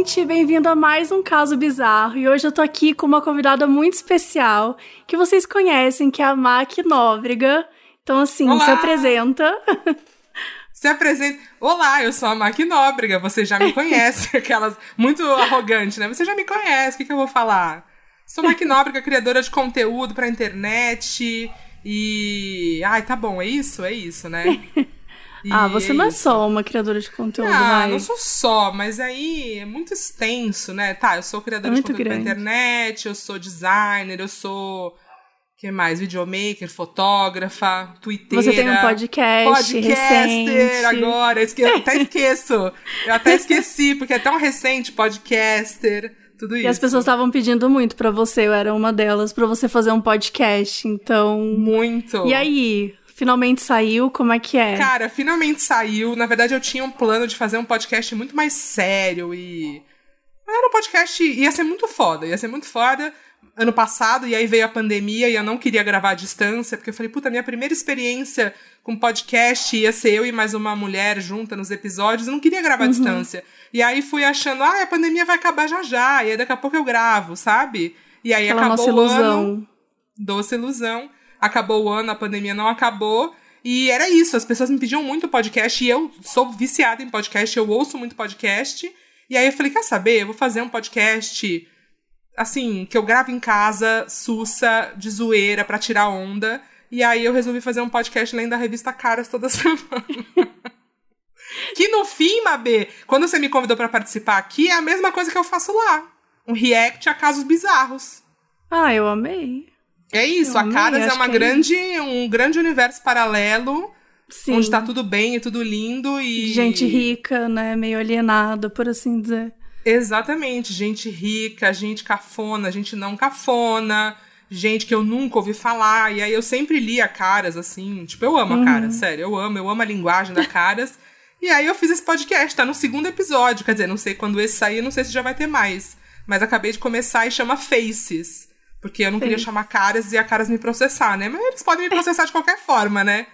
ouvinte, bem-vindo a mais um caso bizarro. E hoje eu tô aqui com uma convidada muito especial que vocês conhecem, que é a Mac Nóbrega. Então, assim, Olá. se apresenta. Se apresenta. Olá, eu sou a Mac Nóbrega, você já me conhece, aquelas muito arrogante, né? Você já me conhece, o que, que eu vou falar? Sou Mac Nóbrega, criadora de conteúdo pra internet. E. Ai, tá bom, é isso? É isso, né? ah, você é não é só uma criadora de conteúdo, Ah, vai. não sou só, mas aí é muito extenso, né? Tá, eu sou criadora muito de conteúdo grande. pra internet, eu sou designer, eu sou que mais? Videomaker, fotógrafa, twitteira. Você tem um podcast Podcaster recente. agora. Esque... Eu até esqueço. Eu até esqueci, porque é tão recente, podcaster, tudo isso. E as pessoas estavam pedindo muito para você, eu era uma delas, para você fazer um podcast, então... Muito. E aí, Finalmente saiu, como é que é? Cara, finalmente saiu. Na verdade, eu tinha um plano de fazer um podcast muito mais sério e. Era um podcast. ia ser muito foda, ia ser muito foda ano passado, e aí veio a pandemia e eu não queria gravar à distância, porque eu falei, puta, minha primeira experiência com podcast ia ser eu e mais uma mulher junta nos episódios, eu não queria gravar uhum. à distância. E aí fui achando, ah, a pandemia vai acabar já já, e aí daqui a pouco eu gravo, sabe? E aí Aquela acabou o ano. Doce ilusão. Acabou o ano, a pandemia não acabou. E era isso, as pessoas me pediam muito podcast, e eu sou viciada em podcast, eu ouço muito podcast. E aí eu falei, quer saber? Eu vou fazer um podcast assim, que eu gravo em casa, sussa, de zoeira, pra tirar onda. E aí eu resolvi fazer um podcast lendo a revista Caras toda semana. que no fim, Mabê, quando você me convidou para participar aqui, é a mesma coisa que eu faço lá. Um react a casos bizarros. Ah, eu amei. É isso, a Caras é uma é grande, é um grande universo paralelo. Sim. Onde tá tudo bem e tudo lindo e. Gente rica, né? Meio alienada, por assim dizer. Exatamente, gente rica, gente cafona, gente não cafona, gente que eu nunca ouvi falar. E aí eu sempre lia caras, assim. Tipo, eu amo a cara, uhum. sério, eu amo, eu amo a linguagem da caras. e aí eu fiz esse podcast, tá no segundo episódio. Quer dizer, não sei quando esse sair, não sei se já vai ter mais. Mas acabei de começar e chama Faces. Porque eu não queria chamar caras e a caras me processar, né? Mas eles podem me processar de qualquer forma, né?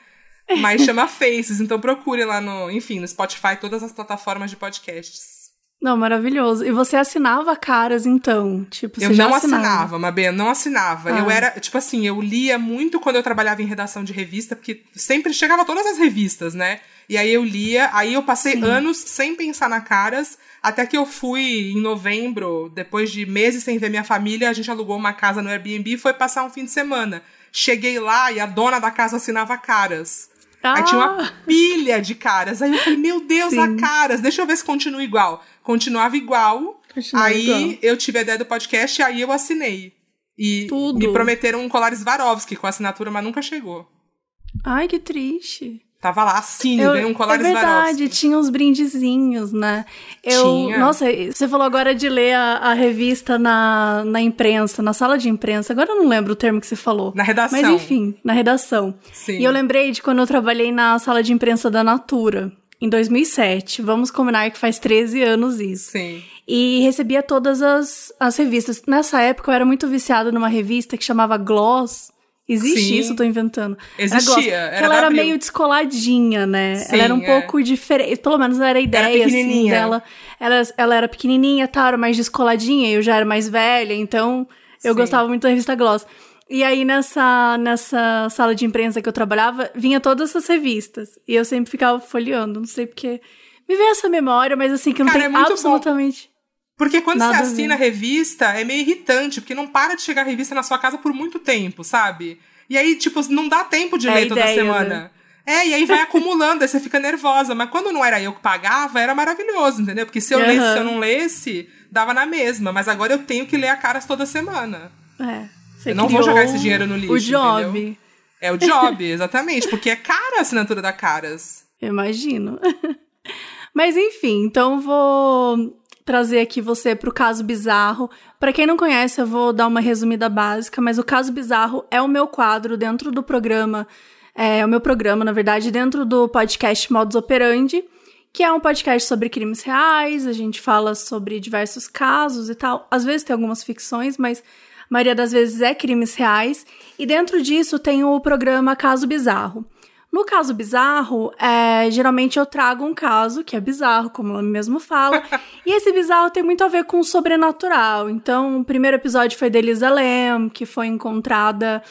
Mas chama Faces, então procure lá no, enfim, no Spotify, todas as plataformas de podcasts. Não, maravilhoso. E você assinava caras, então? Tipo, eu não assinava, assinava Mabê, não assinava. Ah. Eu era, tipo assim, eu lia muito quando eu trabalhava em redação de revista, porque sempre chegava todas as revistas, né? E aí eu lia, aí eu passei Sim. anos sem pensar na caras, até que eu fui em novembro, depois de meses sem ver minha família, a gente alugou uma casa no Airbnb e foi passar um fim de semana. Cheguei lá e a dona da casa assinava caras. Ah. Aí tinha uma ah. pilha de caras. Aí eu falei, meu Deus, Sim. a caras, deixa eu ver se continua igual continuava igual. Continuava aí igual. eu tive a ideia do podcast e aí eu assinei. E Tudo. me prometeram um colar Swarovski com assinatura, mas nunca chegou. Ai, que triste. Tava lá, assine, eu, ganhei um colar É verdade, tinha uns brindezinhos, né? Eu, tinha. Nossa, você falou agora de ler a, a, revista na, na imprensa, na sala de imprensa. Agora eu não lembro o termo que você falou. Na redação. Mas enfim, na redação. Sim. E eu lembrei de quando eu trabalhei na sala de imprensa da Natura em 2007. Vamos combinar que faz 13 anos isso. Sim. E recebia todas as, as revistas. Nessa época eu era muito viciada numa revista que chamava Gloss. Existe Sim. isso, tô inventando. Existia. Era, era ela era meio descoladinha, né? Sim, ela era um é. pouco diferente. Pelo menos era a ideia era assim, dela. Ela, ela era pequenininha, tá? Era mais descoladinha. Eu já era mais velha, então eu Sim. gostava muito da revista Gloss. E aí, nessa, nessa sala de imprensa que eu trabalhava, vinha todas essas revistas. E eu sempre ficava folheando, não sei porque. Me veio essa memória, mas assim, que não Cara, tem é absolutamente. Bom. Porque quando Nada você assina a revista, é meio irritante, porque não para de chegar a revista na sua casa por muito tempo, sabe? E aí, tipo, não dá tempo de é ler toda ideia, semana. Né? É, e aí vai acumulando, aí você fica nervosa. Mas quando não era eu que pagava, era maravilhoso, entendeu? Porque se eu uhum. lesse, se eu não lesse, dava na mesma. Mas agora eu tenho que ler a caras toda semana. É. Você eu não vou jogar esse dinheiro no lixo. O job. Entendeu? É o job, exatamente. Porque é cara a assinatura da Caras. imagino. Mas enfim, então vou trazer aqui você para o caso bizarro. Para quem não conhece, eu vou dar uma resumida básica, mas o caso bizarro é o meu quadro dentro do programa, é o meu programa, na verdade, dentro do podcast Modus Operandi, que é um podcast sobre crimes reais. A gente fala sobre diversos casos e tal. Às vezes tem algumas ficções, mas maioria das vezes é crimes reais, e dentro disso tem o programa Caso Bizarro. No caso bizarro, é, geralmente eu trago um caso que é bizarro, como o nome mesmo fala. e esse bizarro tem muito a ver com o sobrenatural. Então, o primeiro episódio foi da Elisa Lam, que foi encontrada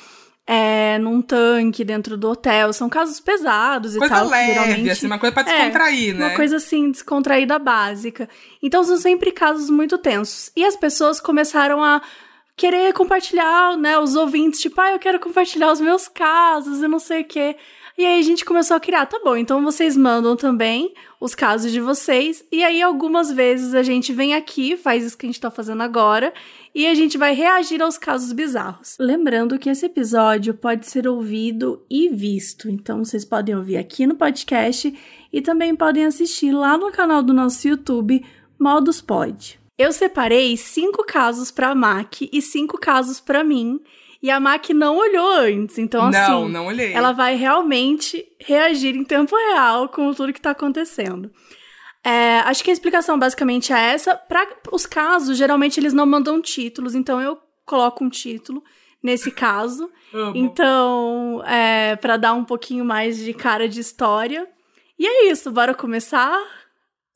é, num tanque dentro do hotel. São casos pesados coisa e tal. leve, geralmente, assim, uma coisa pra descontrair, é, né? Uma coisa assim, descontraída básica. Então são sempre casos muito tensos. E as pessoas começaram a querer compartilhar, né? Os ouvintes, tipo, ah, eu quero compartilhar os meus casos e não sei o quê. E aí a gente começou a criar, tá bom, então vocês mandam também os casos de vocês. E aí algumas vezes a gente vem aqui, faz isso que a gente tá fazendo agora, e a gente vai reagir aos casos bizarros. Lembrando que esse episódio pode ser ouvido e visto, então vocês podem ouvir aqui no podcast e também podem assistir lá no canal do nosso YouTube, Modus Pod. Eu separei cinco casos para a Mac e cinco casos para mim. E a Mac não olhou antes, então não, assim, não olhei. ela vai realmente reagir em tempo real com tudo que tá acontecendo. É, acho que a explicação basicamente é essa. Para os casos, geralmente eles não mandam títulos, então eu coloco um título nesse caso. Amo. Então, é, para dar um pouquinho mais de cara de história. E é isso, bora começar?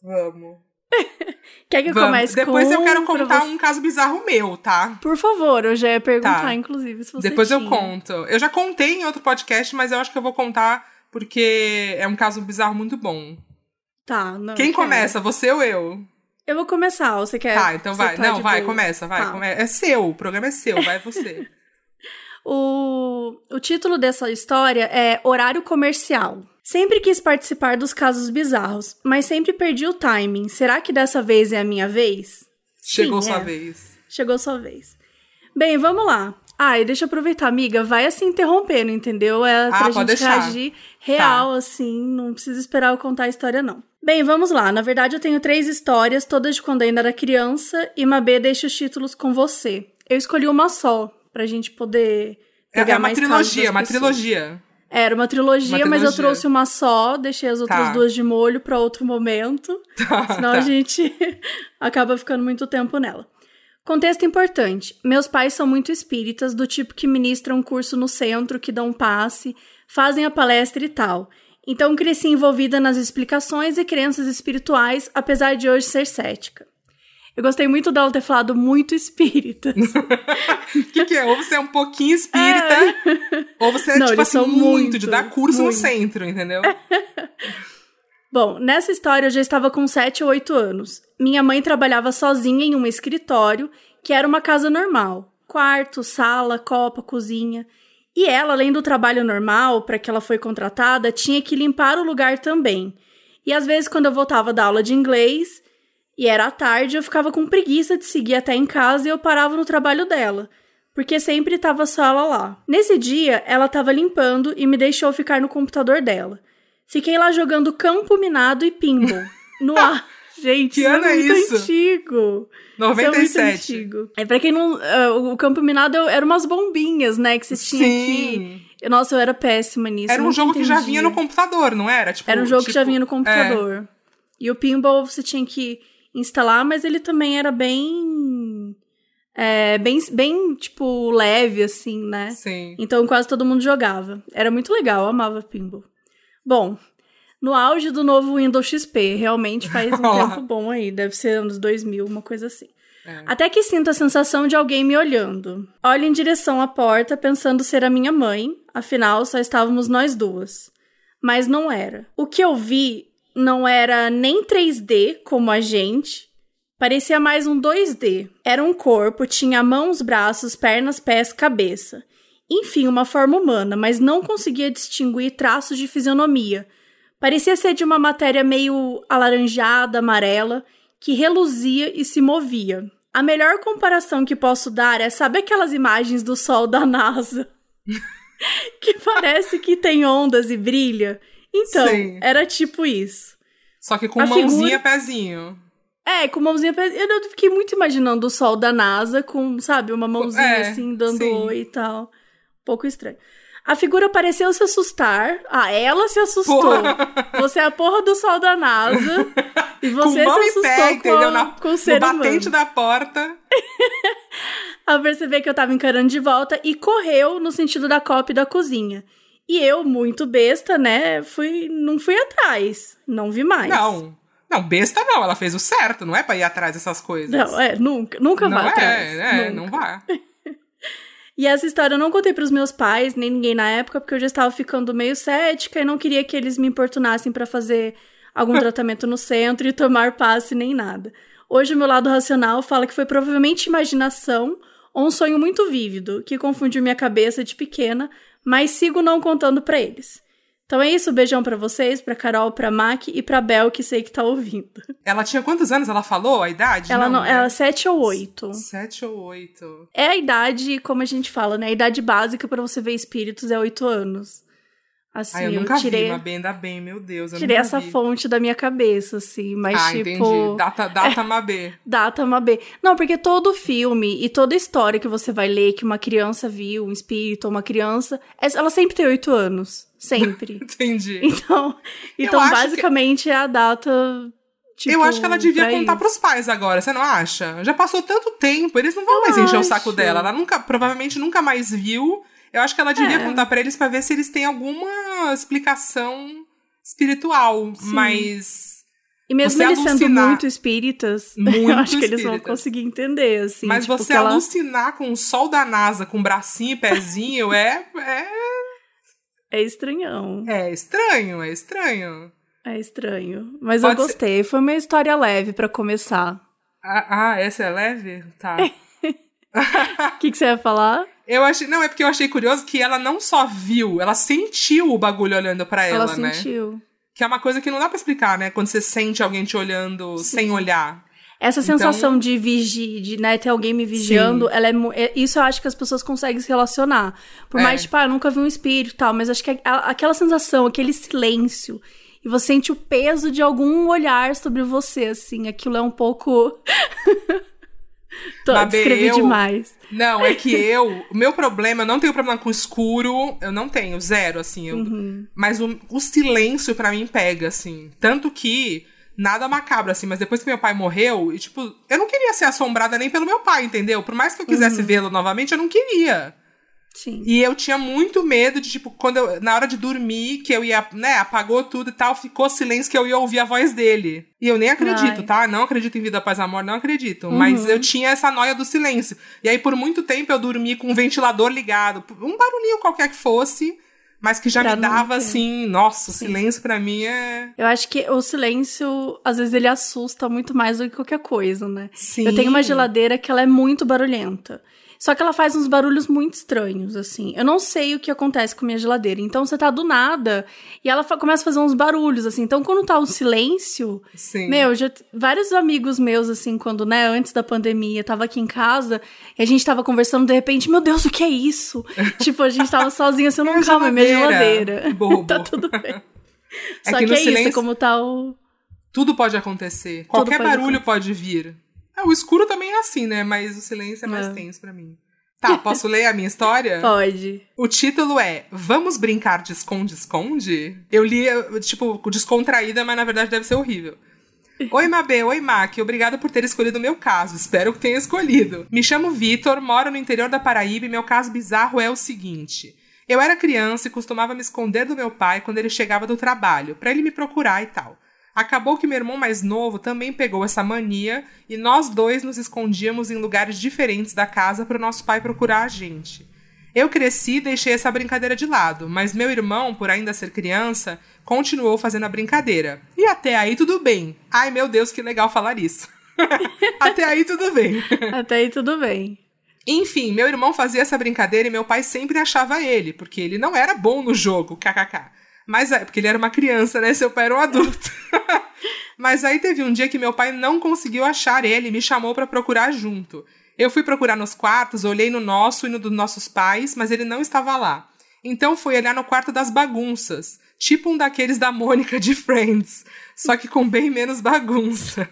Vamos. Quer que eu Vamos. comece Depois com eu quero contar um caso bizarro meu, tá? Por favor, eu já ia perguntar, Tá. inclusive, se você Depois eu tinha. conto. Eu já contei em outro podcast, mas eu acho que eu vou contar porque é um caso bizarro muito bom. Tá, não. Quem eu começa, você ou eu? Eu vou começar, você quer? tá, então vai. tá Não, vai, boa? começa, vai. Tá. come- É seu, o programa é seu, vai você. O, o título dessa história é Horário Comercial. Sempre quis participar dos casos bizarros, mas sempre perdi o timing. Será que dessa vez é a minha vez? Chegou Sim, sua é. vez. Chegou sua vez. Bem, vamos lá. Ah, e deixa eu aproveitar, amiga, vai assim interrompendo, entendeu? É pra Ah, gente deixar. Tá. reagir real, assim, não precisa esperar eu contar a história, não. Bem, vamos lá. Na verdade, eu tenho três histórias, todas de quando ainda era criança, e Mabê deixa os títulos com você. Eu escolhi uma só, pra gente poder É, pegar é uma mais trilogia, uma pessoas. trilogia. Era uma trilogia, Uma mas eu trouxe uma só, deixei as outras Tá. duas de molho pra outro momento. Tá, Senão tá. a gente acaba ficando muito tempo nela. Contexto importante. Meus pais são muito espíritas, do tipo que ministram um curso no centro, que dão passe, fazem a palestra e tal. Então cresci envolvida nas explicações e crenças espirituais, apesar de hoje ser cética. Eu gostei muito dela ter falado muito espíritas. O que, que é? Ou você é um pouquinho espírita, ou você é, Não, tipo assim, muito, muito, de dar curso muito. no centro, entendeu? Bom, nessa história eu já estava com 7 ou 8 anos. Minha mãe trabalhava sozinha em um escritório, que era uma casa normal. Quarto, sala, copa, cozinha. E ela, além do trabalho normal para que ela foi contratada, tinha que limpar o lugar também. E às vezes, quando eu voltava da aula de inglês e era à tarde, eu ficava com preguiça de seguir até em casa e eu parava no trabalho dela, porque sempre estava só ela lá. Nesse dia, ela estava limpando e me deixou ficar no computador dela. Fiquei lá jogando campo minado e pinball. No ar. Gente, Que isso ano é é muito isso? antigo. Isso é muito 97. antigo. É, pra quem não. ah, o campo minado era umas bombinhas, né? Que você tinha Sim. que. Nossa, eu era péssima nisso. Era um jogo que já entendia. vinha no computador, não era? Tipo, Era um jogo que já tipo- vinha no computador. E o pinball você tinha que instalar, mas ele também era bem. É, bem, bem, tipo, leve, assim, né? Sim. Então quase todo mundo jogava. Era muito legal, eu amava pinball. Bom, no auge do novo Windows XP, realmente faz um tempo bom aí, deve ser anos 2000, uma coisa assim. É. Até que sinto a sensação de alguém me olhando. Olho em direção à porta, pensando ser a minha mãe, afinal só estávamos nós duas. Mas não era. O que eu vi não era nem 3D como a gente, parecia mais um 2D. Era um corpo, tinha mãos, braços, pernas, pés, cabeça. Enfim, uma forma humana, mas não conseguia distinguir traços de fisionomia. Parecia ser de uma matéria meio alaranjada, amarela, que reluzia e se movia. A melhor comparação que posso dar é, sabe aquelas imagens do sol da NASA? que parece que tem ondas e brilha? Então, Sim. era tipo isso. Só que com A mãozinha, figura- pezinho. É, com mãozinha. pra- Eu fiquei muito imaginando o sol da NASA com, sabe, uma mãozinha É, assim, dando sim. oi e tal. Um pouco estranho. A figura pareceu se assustar. Ah, ela se assustou. Porra. Você é a porra do sol da NASA. e você com se assustou pé, com, entendeu? Na, com o ser no humano. batente da porta. Ao perceber que eu tava encarando de volta e correu no sentido da copa e da cozinha. E eu, muito besta, né, fui, não fui atrás. Não vi mais. Não. Não, besta não, ela fez o certo, não é pra ir atrás dessas coisas. Não, é, nunca, nunca não vai é, atrás. É, nunca. não vai. E essa história eu não contei pros meus pais, nem ninguém na época, porque eu já estava ficando meio cética e não queria que eles me importunassem para fazer algum tratamento no centro e tomar passe nem nada. Hoje o meu lado racional fala que foi provavelmente imaginação ou um sonho muito vívido que confundiu minha cabeça de pequena, mas sigo não contando para eles. Então é isso, beijão para vocês, pra Carol, pra Mac e pra Bel, que sei que tá ouvindo. Ela tinha quantos anos? Ela falou a idade? Ela não, né? ela é sete ou oito. Sete ou oito. É a idade, como a gente fala, né? A idade básica para você ver espíritos é oito anos. Assim, Ai, eu nunca tirei, vi, mas bem, ainda bem, meu Deus. Eu tirei essa vi. fonte da minha cabeça, assim, mas ah, tipo. entendi. Data, data Mabê. Data Mabê. Não, porque todo filme e toda história que você vai ler que uma criança viu, um espírito ou uma criança, é- ela sempre tem oito anos. Sempre. Entendi. Então, então acho que- basicamente é a data. Tipo, eu acho que ela devia pra contar isso. pros pais agora, você não acha? Já passou tanto tempo, eles não vão mais encher o saco acho. dela. Ela nunca, provavelmente nunca mais viu. Eu acho que ela devia É. contar pra eles pra ver se eles têm alguma explicação espiritual, Sim. mas E mesmo eles sendo alucinar- muito espíritas, eu Muito acho que eles vão conseguir entender, assim. mas tipo, você que ela... alucinar com o sol da NASA com bracinho e pezinho é, é É estranhão. é estranho, é estranho. É estranho. Mas Pode eu ser- gostei. Foi uma história leve pra começar. Ah, ah, essa é leve? Tá. O que, que você ia falar? Eu achei, não, é porque eu achei curioso que ela não só viu, ela sentiu o bagulho olhando pra ela, Ela, né? sentiu. Que é uma coisa que não dá pra explicar, né? Quando você sente alguém te olhando sem olhar. Essa Então- sensação de vigi, de né, ter alguém me vigiando, ela é, é- isso eu acho que as pessoas conseguem se relacionar. Por É. mais, tipo, ah, eu nunca vi um espírito e tal, mas acho que a- aquela sensação, aquele silêncio, e você sente o peso de algum olhar sobre você, assim, aquilo é um pouco. Tô, Mabê, descrevi eu- demais. Não, é que eu, o meu problema, eu não tenho problema com escuro, eu não tenho, zero, assim. eu- Uhum. Mas o, o silêncio pra mim pega, assim. Tanto que nada macabro, assim, mas depois que meu pai morreu, e tipo, eu não queria ser assombrada nem pelo meu pai, entendeu? Por mais que eu Uhum. quisesse vê-lo novamente, eu não queria. Sim. E eu tinha muito medo de, tipo, quando eu, na hora de dormir, que eu ia, né, apagou tudo e tal, ficou silêncio que eu ia ouvir a voz dele. E eu nem acredito, Ai. tá? Não acredito em vida após a morte, não acredito. Mas Uhum. eu tinha essa noia do silêncio. E aí, por muito tempo, eu dormi com um ventilador ligado. Um barulhinho qualquer que fosse, mas que já Pra me dava, ter. assim, nossa, o silêncio pra mim é... Eu acho que o silêncio, às vezes, ele assusta muito mais do que qualquer coisa, né? Sim. Eu tenho uma geladeira que ela é muito barulhenta. Só que ela faz uns barulhos muito estranhos, assim. Eu não sei o que acontece com minha geladeira. Então você tá do nada e ela começa a fazer uns barulhos, assim. Então quando tá um silêncio. Sim. Meu, já, vários amigos meus, assim, quando, né, antes da pandemia, tava aqui em casa e a gente tava conversando, de repente, meu Deus, o que é isso? tipo, a gente tava sozinho, assim, eu não, calma, é minha geladeira. Bobo. tá tudo bem. É Só que que, no é isso, silêncio- é como tá o. Tudo pode acontecer. Qualquer pode barulho acontecer. pode vir. É, o escuro também é assim, né? Mas o silêncio é mais É. tenso pra mim. Tá, posso ler a minha história? Pode. O título é Vamos brincar de esconde-esconde? Eu li, tipo, descontraída, mas na verdade deve ser horrível. Oi, Mabê. Oi, Mac. Obrigada por ter escolhido o meu caso. Espero que tenha escolhido. Me chamo Vitor, moro no interior da Paraíba e meu caso bizarro é o seguinte. Eu era criança e costumava me esconder do meu pai quando ele chegava do trabalho, pra ele me procurar e tal. Acabou que meu irmão mais novo também pegou essa mania e nós dois nos escondíamos em lugares diferentes da casa para o nosso pai procurar a gente. Eu cresci e deixei essa brincadeira de lado, mas meu irmão, por ainda ser criança, continuou fazendo a brincadeira. E até aí tudo bem. Ai meu Deus, que legal falar isso. até aí tudo bem. Até aí tudo bem. Enfim, meu irmão fazia essa brincadeira e meu pai sempre achava ele, porque ele não era bom no jogo, kkk. Mas é, porque ele era uma criança, né? Seu pai era um adulto. Mas aí teve um dia que meu pai não conseguiu achar ele e me chamou pra procurar junto. Eu fui procurar nos quartos, olhei no nosso e no dos nossos pais, mas ele não estava lá. Então fui olhar no quarto das bagunças, tipo um daqueles da Mônica de Friends, só que com bem menos bagunça.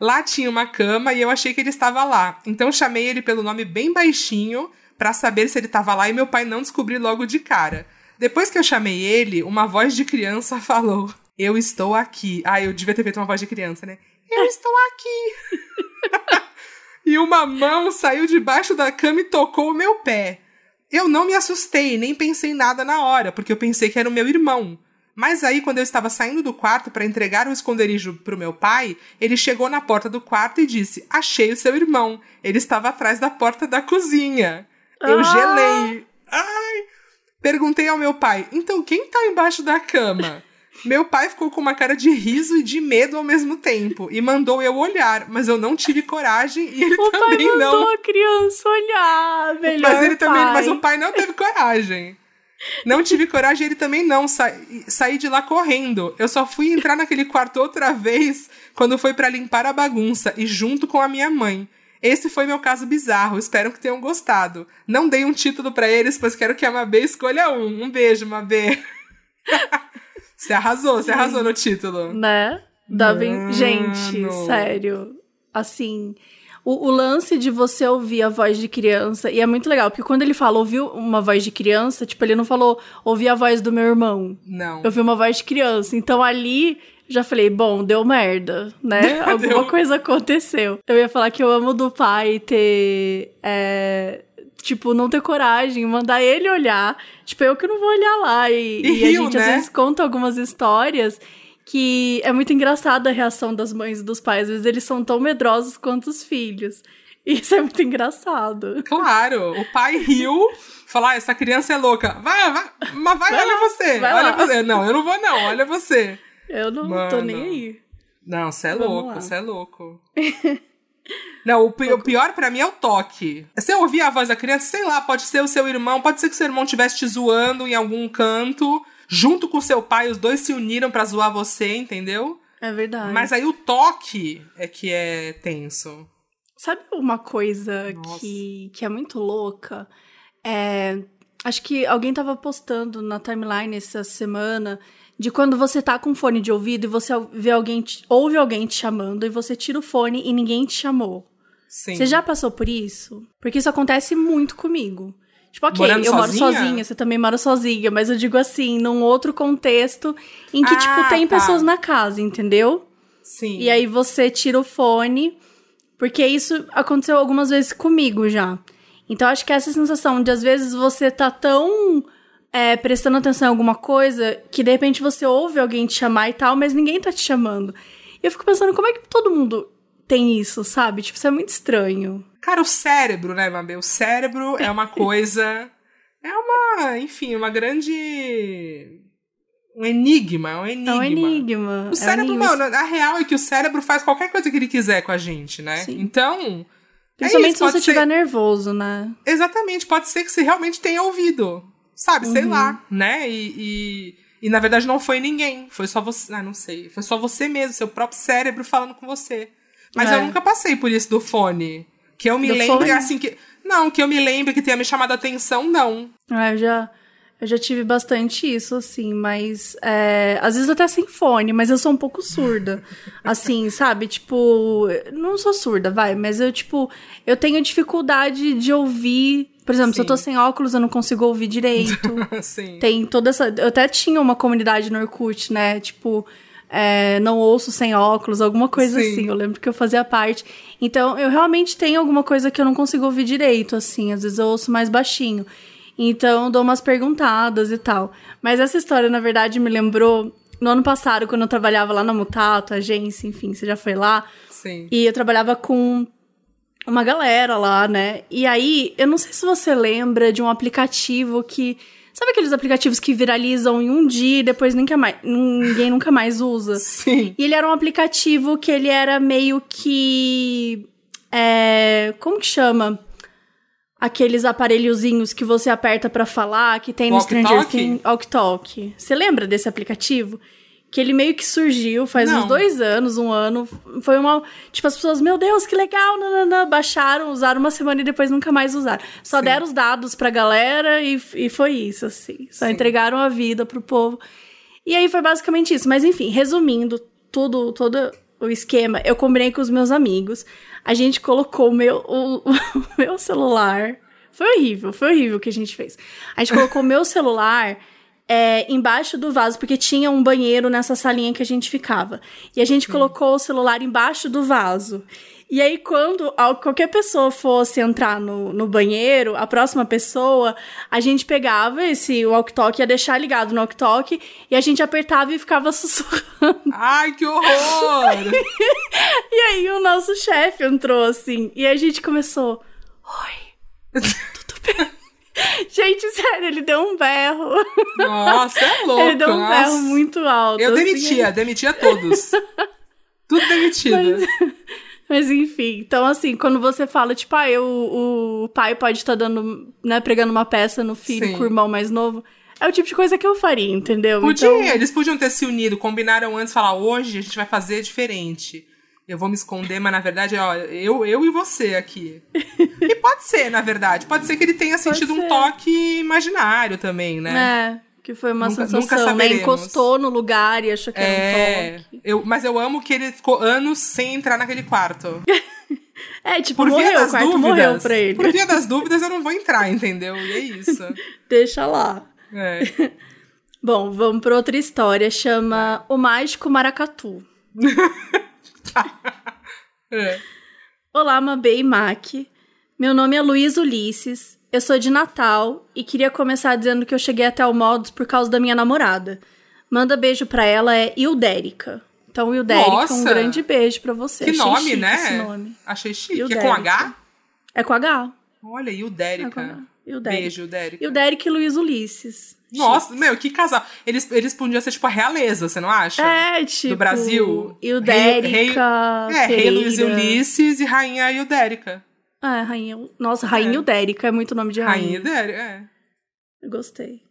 Lá tinha uma cama e eu achei que ele estava lá. Então chamei ele pelo nome bem baixinho pra saber se ele estava lá e meu pai não descobriu logo de cara. Depois que eu chamei ele, uma voz de criança falou: Eu estou aqui. Ah, eu devia ter feito uma voz de criança, né? Eu estou aqui. e uma mão saiu debaixo da cama e tocou o meu pé. Eu não me assustei, nem pensei nada na hora, porque eu pensei que era o meu irmão. Mas aí, quando eu estava saindo do quarto para entregar o esconderijo pro meu pai, ele chegou na porta do quarto e disse: Achei o seu irmão. Ele estava atrás da porta da cozinha. Eu ah. gelei. Ai! Perguntei ao meu pai: Então quem tá embaixo da cama? Meu pai ficou com uma cara de riso e de medo ao mesmo tempo e mandou eu olhar, mas eu não tive coragem e ele o também pai não. mandou a criança olhar, melhor Mas ele pai. também, mas o pai não teve coragem. Não tive coragem, ele também não. Sa saí de lá correndo. Eu só fui entrar naquele quarto outra vez quando foi para limpar a bagunça e junto com a minha mãe. Esse foi meu caso bizarro. Espero que tenham gostado. Não dei um título para eles, pois quero que a Mabê escolha um. Um beijo, Mabê. Você arrasou, você arrasou no título. Né? Davi... Gente, sério. Assim, o, o, lance de você ouvir a voz de criança, e é muito legal, porque quando ele fala ouviu uma voz de criança, tipo, ele não falou ouvi a voz do meu irmão. Não. Eu ouvi uma voz de criança. Então ali já falei, bom, deu merda, né? Alguma coisa aconteceu. Eu ia falar que eu amo do pai ter. É, tipo, não ter coragem, mandar ele olhar. Tipo, eu que não vou olhar lá. E, e, e rio, a gente né? às vezes conta algumas histórias que é muito engraçada a reação das mães e dos pais. Às vezes eles são tão medrosos quanto os filhos. Isso é muito engraçado. Claro, o pai riu, falou: ah, essa criança é louca. Vai, vai, mas vai, vai olha lá, você. Olha lá. você. Não, eu não vou, não, olha você. Eu não Mano. tô nem aí. Não, você é Vamos louco, você é louco. Não, o, o pior para mim é o toque. Você ouvir a voz da criança, sei lá, pode ser o seu irmão, pode ser que seu irmão estivesse te zoando em algum canto, junto com seu pai, os dois se uniram para zoar você, entendeu? É verdade. Mas aí o toque é que é tenso. Sabe uma coisa que, que é muito louca? É, acho que alguém tava postando na timeline essa semana de quando você tá com fone de ouvido e você vê alguém, te, ouve alguém te chamando e você tira o fone e ninguém te chamou. Sim. Você já passou por isso? Porque isso acontece muito comigo. Tipo, ok, Morando eu sozinha? moro sozinha, você também mora sozinha, mas eu digo assim, num outro contexto em que, Ah, tipo, tem tá. pessoas na casa, entendeu? Sim. E aí você tira o fone, porque isso aconteceu algumas vezes comigo já. Então acho que essa sensação de às vezes você tá tão é, prestando atenção em alguma coisa que de repente você ouve alguém te chamar e tal, mas ninguém tá te chamando. E eu fico pensando, como é que todo mundo tem isso, sabe? Tipo, isso é muito estranho. Cara, o cérebro, né, Mabel? O cérebro é uma coisa. é uma, enfim, uma grande. Um enigma, um enigma. É um enigma. O cérebro, é um enigma. mano, a real é que o cérebro faz qualquer coisa que ele quiser com a gente, né? Sim. Então. Principalmente é isso, se você pode ser- estiver nervoso, né? Exatamente, pode ser que você realmente tenha ouvido. Sabe, sei Uhum. lá, né? E, e, e, na verdade não foi ninguém. Foi só você. Ah, não sei. Foi só você mesmo, seu próprio cérebro falando com você. Mas É. eu nunca passei por isso do fone. Que eu me Do lembre fone? assim que. Não, que eu me lembre que tenha me chamado a atenção, não. Ah, eu já, eu já tive bastante isso, assim, mas é, às vezes até sem fone, mas eu sou um pouco surda. assim, sabe? Tipo, não sou surda, vai, mas eu, tipo, eu tenho dificuldade de ouvir. Por exemplo, se eu tô Sim. sem óculos, eu não consigo ouvir direito. assim. Tem toda essa. Eu até tinha uma comunidade no Orkut, né? Tipo, é, não ouço sem óculos, alguma coisa Sim. assim. Eu lembro que eu fazia parte. Então, eu realmente tenho alguma coisa que eu não consigo ouvir direito, assim. Às vezes eu ouço mais baixinho. Então, dou umas perguntadas e tal. Mas essa história, na verdade, me lembrou. No ano passado, quando eu trabalhava lá na Mutato, agência, enfim, você já foi lá. Sim. E eu trabalhava com uma galera lá, né? E aí, eu não sei se você lembra de um aplicativo que. Sabe aqueles aplicativos que viralizam em um dia e depois nunca mais, ninguém nunca mais usa? Sim. E ele era um aplicativo que ele era meio que. É, como que chama? Aqueles aparelhozinhos que você aperta pra falar, que tem no Stranger Walkie-talkie? Things. Walk Talk. Você lembra desse aplicativo? Que ele meio que surgiu faz Não. uns dois anos, um ano. Foi uma. Tipo, as pessoas, meu Deus, que legal, nanana, baixaram, usaram uma semana e depois nunca mais usaram. Só Sim. deram os dados pra galera e, e foi isso, assim. Só Sim. entregaram a vida pro povo. E aí foi basicamente isso. Mas enfim, resumindo tudo, todo o esquema, eu combinei com os meus amigos. A gente colocou meu, o, o meu celular. Foi horrível, foi horrível o que a gente fez. A gente colocou o meu celular é, embaixo do vaso, porque tinha um banheiro nessa salinha que a gente ficava. E a gente colocou o celular embaixo do vaso. E aí, quando qualquer pessoa fosse entrar no, no banheiro, a próxima pessoa, a gente pegava esse walk-talk, ia deixar ligado no walk-talk, e a gente apertava e ficava sussurrando. Ai, que horror! e aí, o nosso chefe entrou assim, e a gente começou: Oi, tudo bem? Gente, sério, ele deu um berro. Nossa, é louco. Ele deu um nossa. berro muito alto. Eu assim, demitia, demitia todos. Tudo demitido. Mas, mas, enfim, então assim, quando você fala, tipo, ah, eu, o pai pode estar dando, né, pregando uma peça no filho Sim. com o irmão mais novo, é o tipo de coisa que eu faria, entendeu? Podia, Então, eles podiam ter se unido, combinaram antes, falar, hoje a gente vai fazer diferente. Eu vou me esconder, mas na verdade, ó, eu, eu e você aqui. e pode ser, na verdade. Pode ser que ele tenha sentido um toque imaginário também, né? é, que foi uma Nunca- sensação, nunca né? saberemos. Encostou no lugar e achou que era um É, toque. eu, mas eu amo que ele ficou anos sem entrar naquele quarto. É, tipo, Por via morreu, o das dúvidas. morreu pra ele. Por via das dúvidas, eu não vou entrar, entendeu? E é isso. Deixa lá. É. Bom, vamos pra outra história, chama O Mágico Maracatu. É. Olá, Mabê e Mac. Meu nome é Luiz Ulisses. Eu sou de Natal e queria começar dizendo que eu cheguei até o Modus por causa da minha namorada. Manda beijo pra ela, é Ildérica. Então, Ildérica, um Nossa! grande beijo pra você. Que Achei nome, né? Nome. Achei chique. É Ildérica. com H? É com H. Olha, e o É com. H. Ildérica. Beijo, Dérica. Ildérica e Luiz Ulisses. Nossa, meu, que casal. Eles, eles podiam ser tipo a realeza, você não acha? É, tipo... Brasil. Ildérica, É, Rei Luiz Pereira. Ulisses e Rainha Ildérica. É, Rainha... Nossa, Rainha É. Ildérica é muito nome de Rainha rainha. Ildérica, é. Eu Gostei.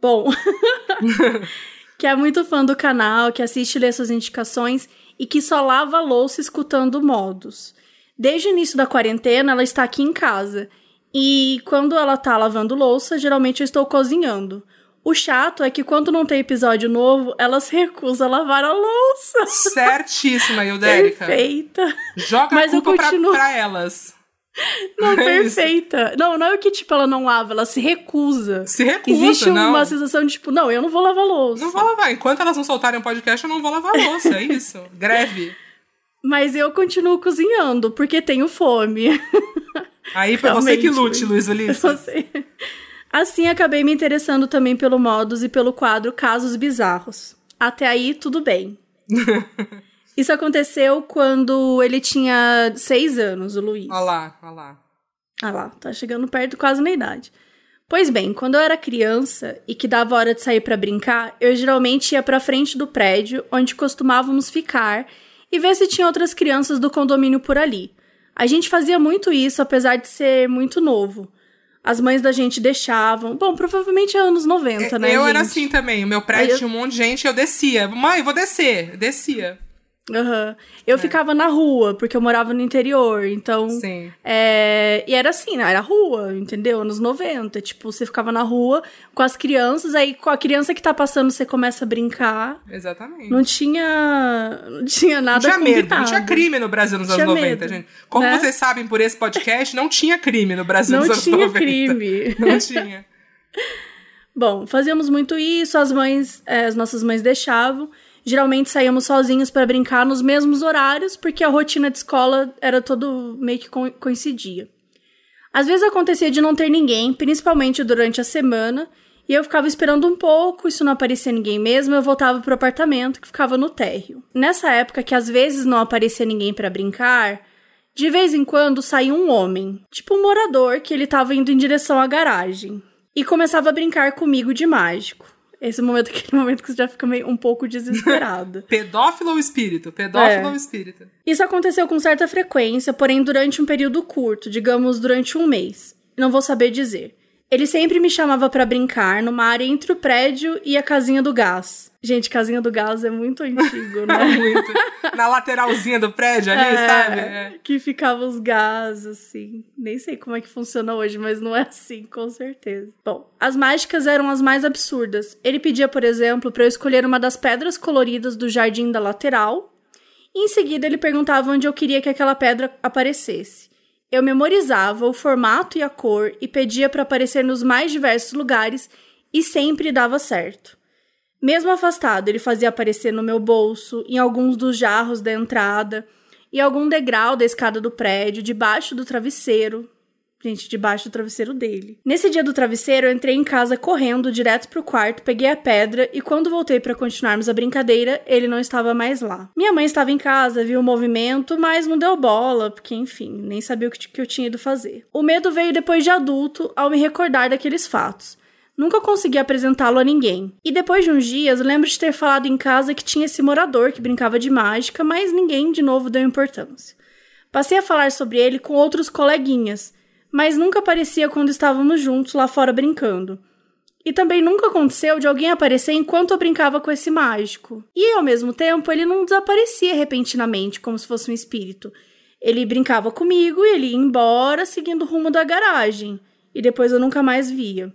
Bom, que é muito fã do canal, que assiste e lê suas indicações e que só lava louça escutando modos. Desde o início da quarentena, ela está aqui em casa. E quando ela tá lavando louça, geralmente eu estou cozinhando. O chato é que quando não tem episódio novo, ela se recusa a lavar a louça. Certíssima, Ildérica. Perfeita. Joga Mas a culpa pra, continuo- pra elas. Não, É isso. perfeita. Não, não é o que, tipo, ela não lava, ela se recusa. Se recusa, Existe não. uma sensação de, tipo, não, eu não vou lavar louça. Não vou lavar. Enquanto elas não soltarem o podcast, eu não vou lavar a louça. É isso. Greve. Mas eu continuo cozinhando, porque tenho fome. Aí foi você que lute, Luiz Ulisses. Você- Assim, acabei me interessando também pelo modus e pelo quadro Casos Bizarros. Até aí, tudo bem. Isso aconteceu quando ele tinha seis anos, o Luiz. Olha lá, olha lá. Ah lá, tá chegando perto quase na idade. Pois bem, quando eu era criança e que dava hora de sair pra brincar, eu geralmente ia pra frente do prédio onde costumávamos ficar e ver se tinha outras crianças do condomínio por ali. A gente fazia muito isso, apesar de ser muito novo. As mães da gente deixavam. Bom, provavelmente é anos 90, né? eu era gente? assim também. O meu prédio eu- tinha um monte de gente, eu descia. Mãe, vou descer. Descia. Aham. Eu ficava na rua, porque eu morava no interior, então. Sim. É, e era assim, né? Era rua, entendeu? Anos 90. Tipo, você ficava na rua com as crianças, aí com a criança que tá passando, você começa a brincar. Exatamente. Não tinha. Não tinha Não nada tinha medo, não combinado. tinha crime no Brasil nos anos Tinha 90, medo, gente. Como né? vocês sabem por esse podcast, não tinha crime no Brasil Não nos anos tinha 90. crime. Não tinha. Bom, fazíamos muito isso, as mães, é, as nossas mães deixavam. Geralmente saíamos sozinhos para brincar nos mesmos horários, porque a rotina de escola era todo meio que co- coincidia. Às vezes acontecia de não ter ninguém, principalmente durante a semana, e eu ficava esperando um pouco, e se não aparecia ninguém mesmo, eu voltava pro apartamento que ficava no térreo. Nessa época que às vezes não aparecia ninguém para brincar, de vez em quando saía um homem, tipo um morador que ele tava indo em direção à garagem, e começava a brincar comigo de mágico. Esse momento, aquele momento que você já fica meio um pouco desesperado. Pedófilo ou espírito? Pedófilo É. ou espírito? Isso aconteceu com certa frequência, porém durante um período curto, digamos durante um mês. Não vou saber dizer. Ele sempre me chamava pra brincar numa área entre o prédio e a casinha do gás. Gente, casinha do gás é muito antigo, né? Muito. Na lateralzinha do prédio ali, É, sabe? É. Que ficava os gás, assim. Nem sei como é que funciona hoje, mas não é assim, com certeza. Bom, as mágicas eram as mais absurdas. Ele pedia, por exemplo, para eu escolher uma das pedras coloridas do jardim da lateral. E em seguida ele perguntava onde eu queria que aquela pedra aparecesse. Eu memorizava o formato e a cor e pedia para aparecer nos mais diversos lugares E sempre dava certo. Mesmo afastado, ele fazia aparecer no meu bolso, em alguns dos jarros da entrada, e algum degrau da escada do prédio, debaixo do travesseiro. Gente, debaixo do travesseiro dele. Nesse dia do travesseiro, eu entrei em casa correndo direto pro quarto, peguei a pedra e quando voltei para continuarmos a brincadeira, ele não estava mais lá. Minha mãe estava em casa, viu o movimento, mas não deu bola, porque enfim, nem sabia o que eu tinha ido fazer. O medo veio depois de adulto, ao me recordar daqueles fatos. Nunca consegui apresentá-lo a ninguém. E depois de uns dias, lembro de ter falado em casa que tinha esse morador que brincava de mágica, mas ninguém de novo deu importância. Passei a falar sobre ele com outros coleguinhas, mas nunca aparecia quando estávamos juntos lá fora brincando. E também nunca aconteceu de alguém aparecer enquanto eu brincava com esse mágico. E ao mesmo tempo, ele não desaparecia repentinamente, como se fosse um espírito. Ele brincava comigo e ele ia embora, seguindo o rumo da garagem. E depois eu nunca mais via.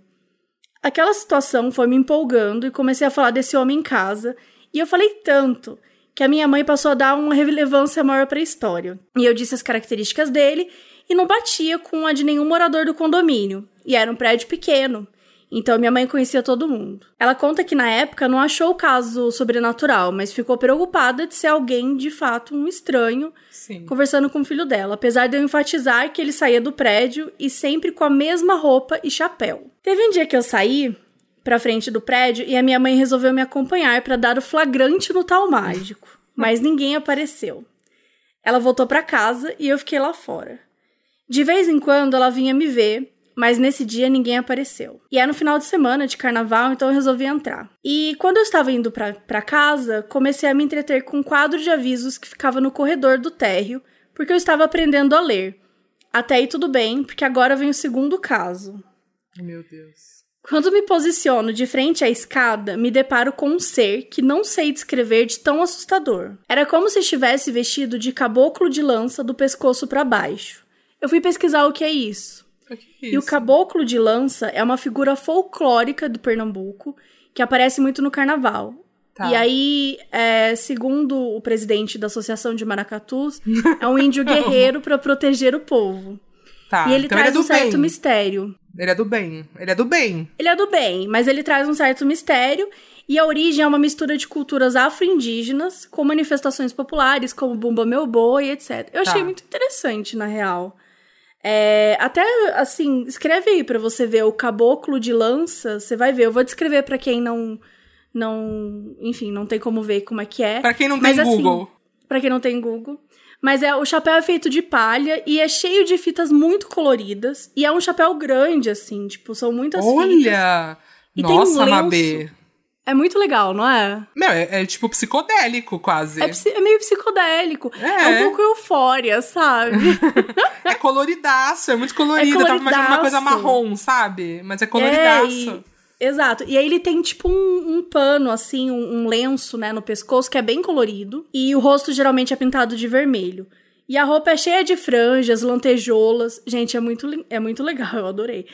Aquela situação foi me empolgando e comecei a falar desse homem em casa, e eu falei tanto que a minha mãe passou a dar uma relevância maior para a história. E eu disse as características dele e não batia com a de nenhum morador do condomínio, e era um prédio pequeno. Então minha mãe conhecia todo mundo. Ela conta que na época não achou o caso sobrenatural, mas ficou preocupada de ser alguém de fato um estranho Sim. conversando com o filho dela, apesar de eu enfatizar que ele saía do prédio e sempre com a mesma roupa e chapéu. Teve um dia que eu saí pra frente do prédio e a minha mãe resolveu me acompanhar para dar o flagrante no tal mágico, mas ninguém apareceu. Ela voltou para casa e eu fiquei lá fora. De vez em quando ela vinha me ver, mas nesse dia ninguém apareceu. E era no final de semana de carnaval, então eu resolvi entrar. E quando eu estava indo para casa, comecei a me entreter com um quadro de avisos que ficava no corredor do térreo, porque eu estava aprendendo a ler. Até aí tudo bem, porque agora vem o segundo caso. Meu Deus. Quando me posiciono de frente à escada, me deparo com um ser que não sei descrever de tão assustador. Era como se estivesse vestido de caboclo de lança do pescoço para baixo. Eu fui pesquisar o que é isso. O que é isso? E o caboclo de lança é uma figura folclórica do Pernambuco que aparece muito no carnaval. Tá. E aí, é, segundo o presidente da Associação de Maracatus, é um índio guerreiro para proteger o povo. Tá, e ele então traz ele é um certo bem. mistério. Ele é do bem. Ele é do bem. Ele é do bem, mas ele traz um certo mistério. E a origem é uma mistura de culturas afro-indígenas com manifestações populares, como Bumba Meu Boi, etc. Eu achei Tá. muito interessante, na real. É, até, assim, escreve aí pra você ver o caboclo de lança. Você vai ver. Eu vou descrever pra quem não... não Enfim, não tem como ver como é que é. Pra quem não Mas, tem assim, Google. Pra quem não tem Google. Mas é, o chapéu é feito de palha e é cheio de fitas muito coloridas. E é um chapéu grande, assim, tipo, são muitas fitas. Olha! E tem um Nossa. Mabê. É muito legal, não é? Meu, é, é tipo psicodélico, quase. É, é meio psicodélico. É. É. um pouco eufória, sabe? É coloridaço, é muito colorido. Eu tava imaginando uma coisa coloridaço. marrom, sabe? Mas é coloridaço. É, e- Exato. E aí ele tem tipo um, um pano, assim, um, um lenço, né, no pescoço, que é bem colorido. E o rosto geralmente é pintado de vermelho. E a roupa é cheia de franjas, lantejoulas. Gente, é muito, é muito legal, eu adorei.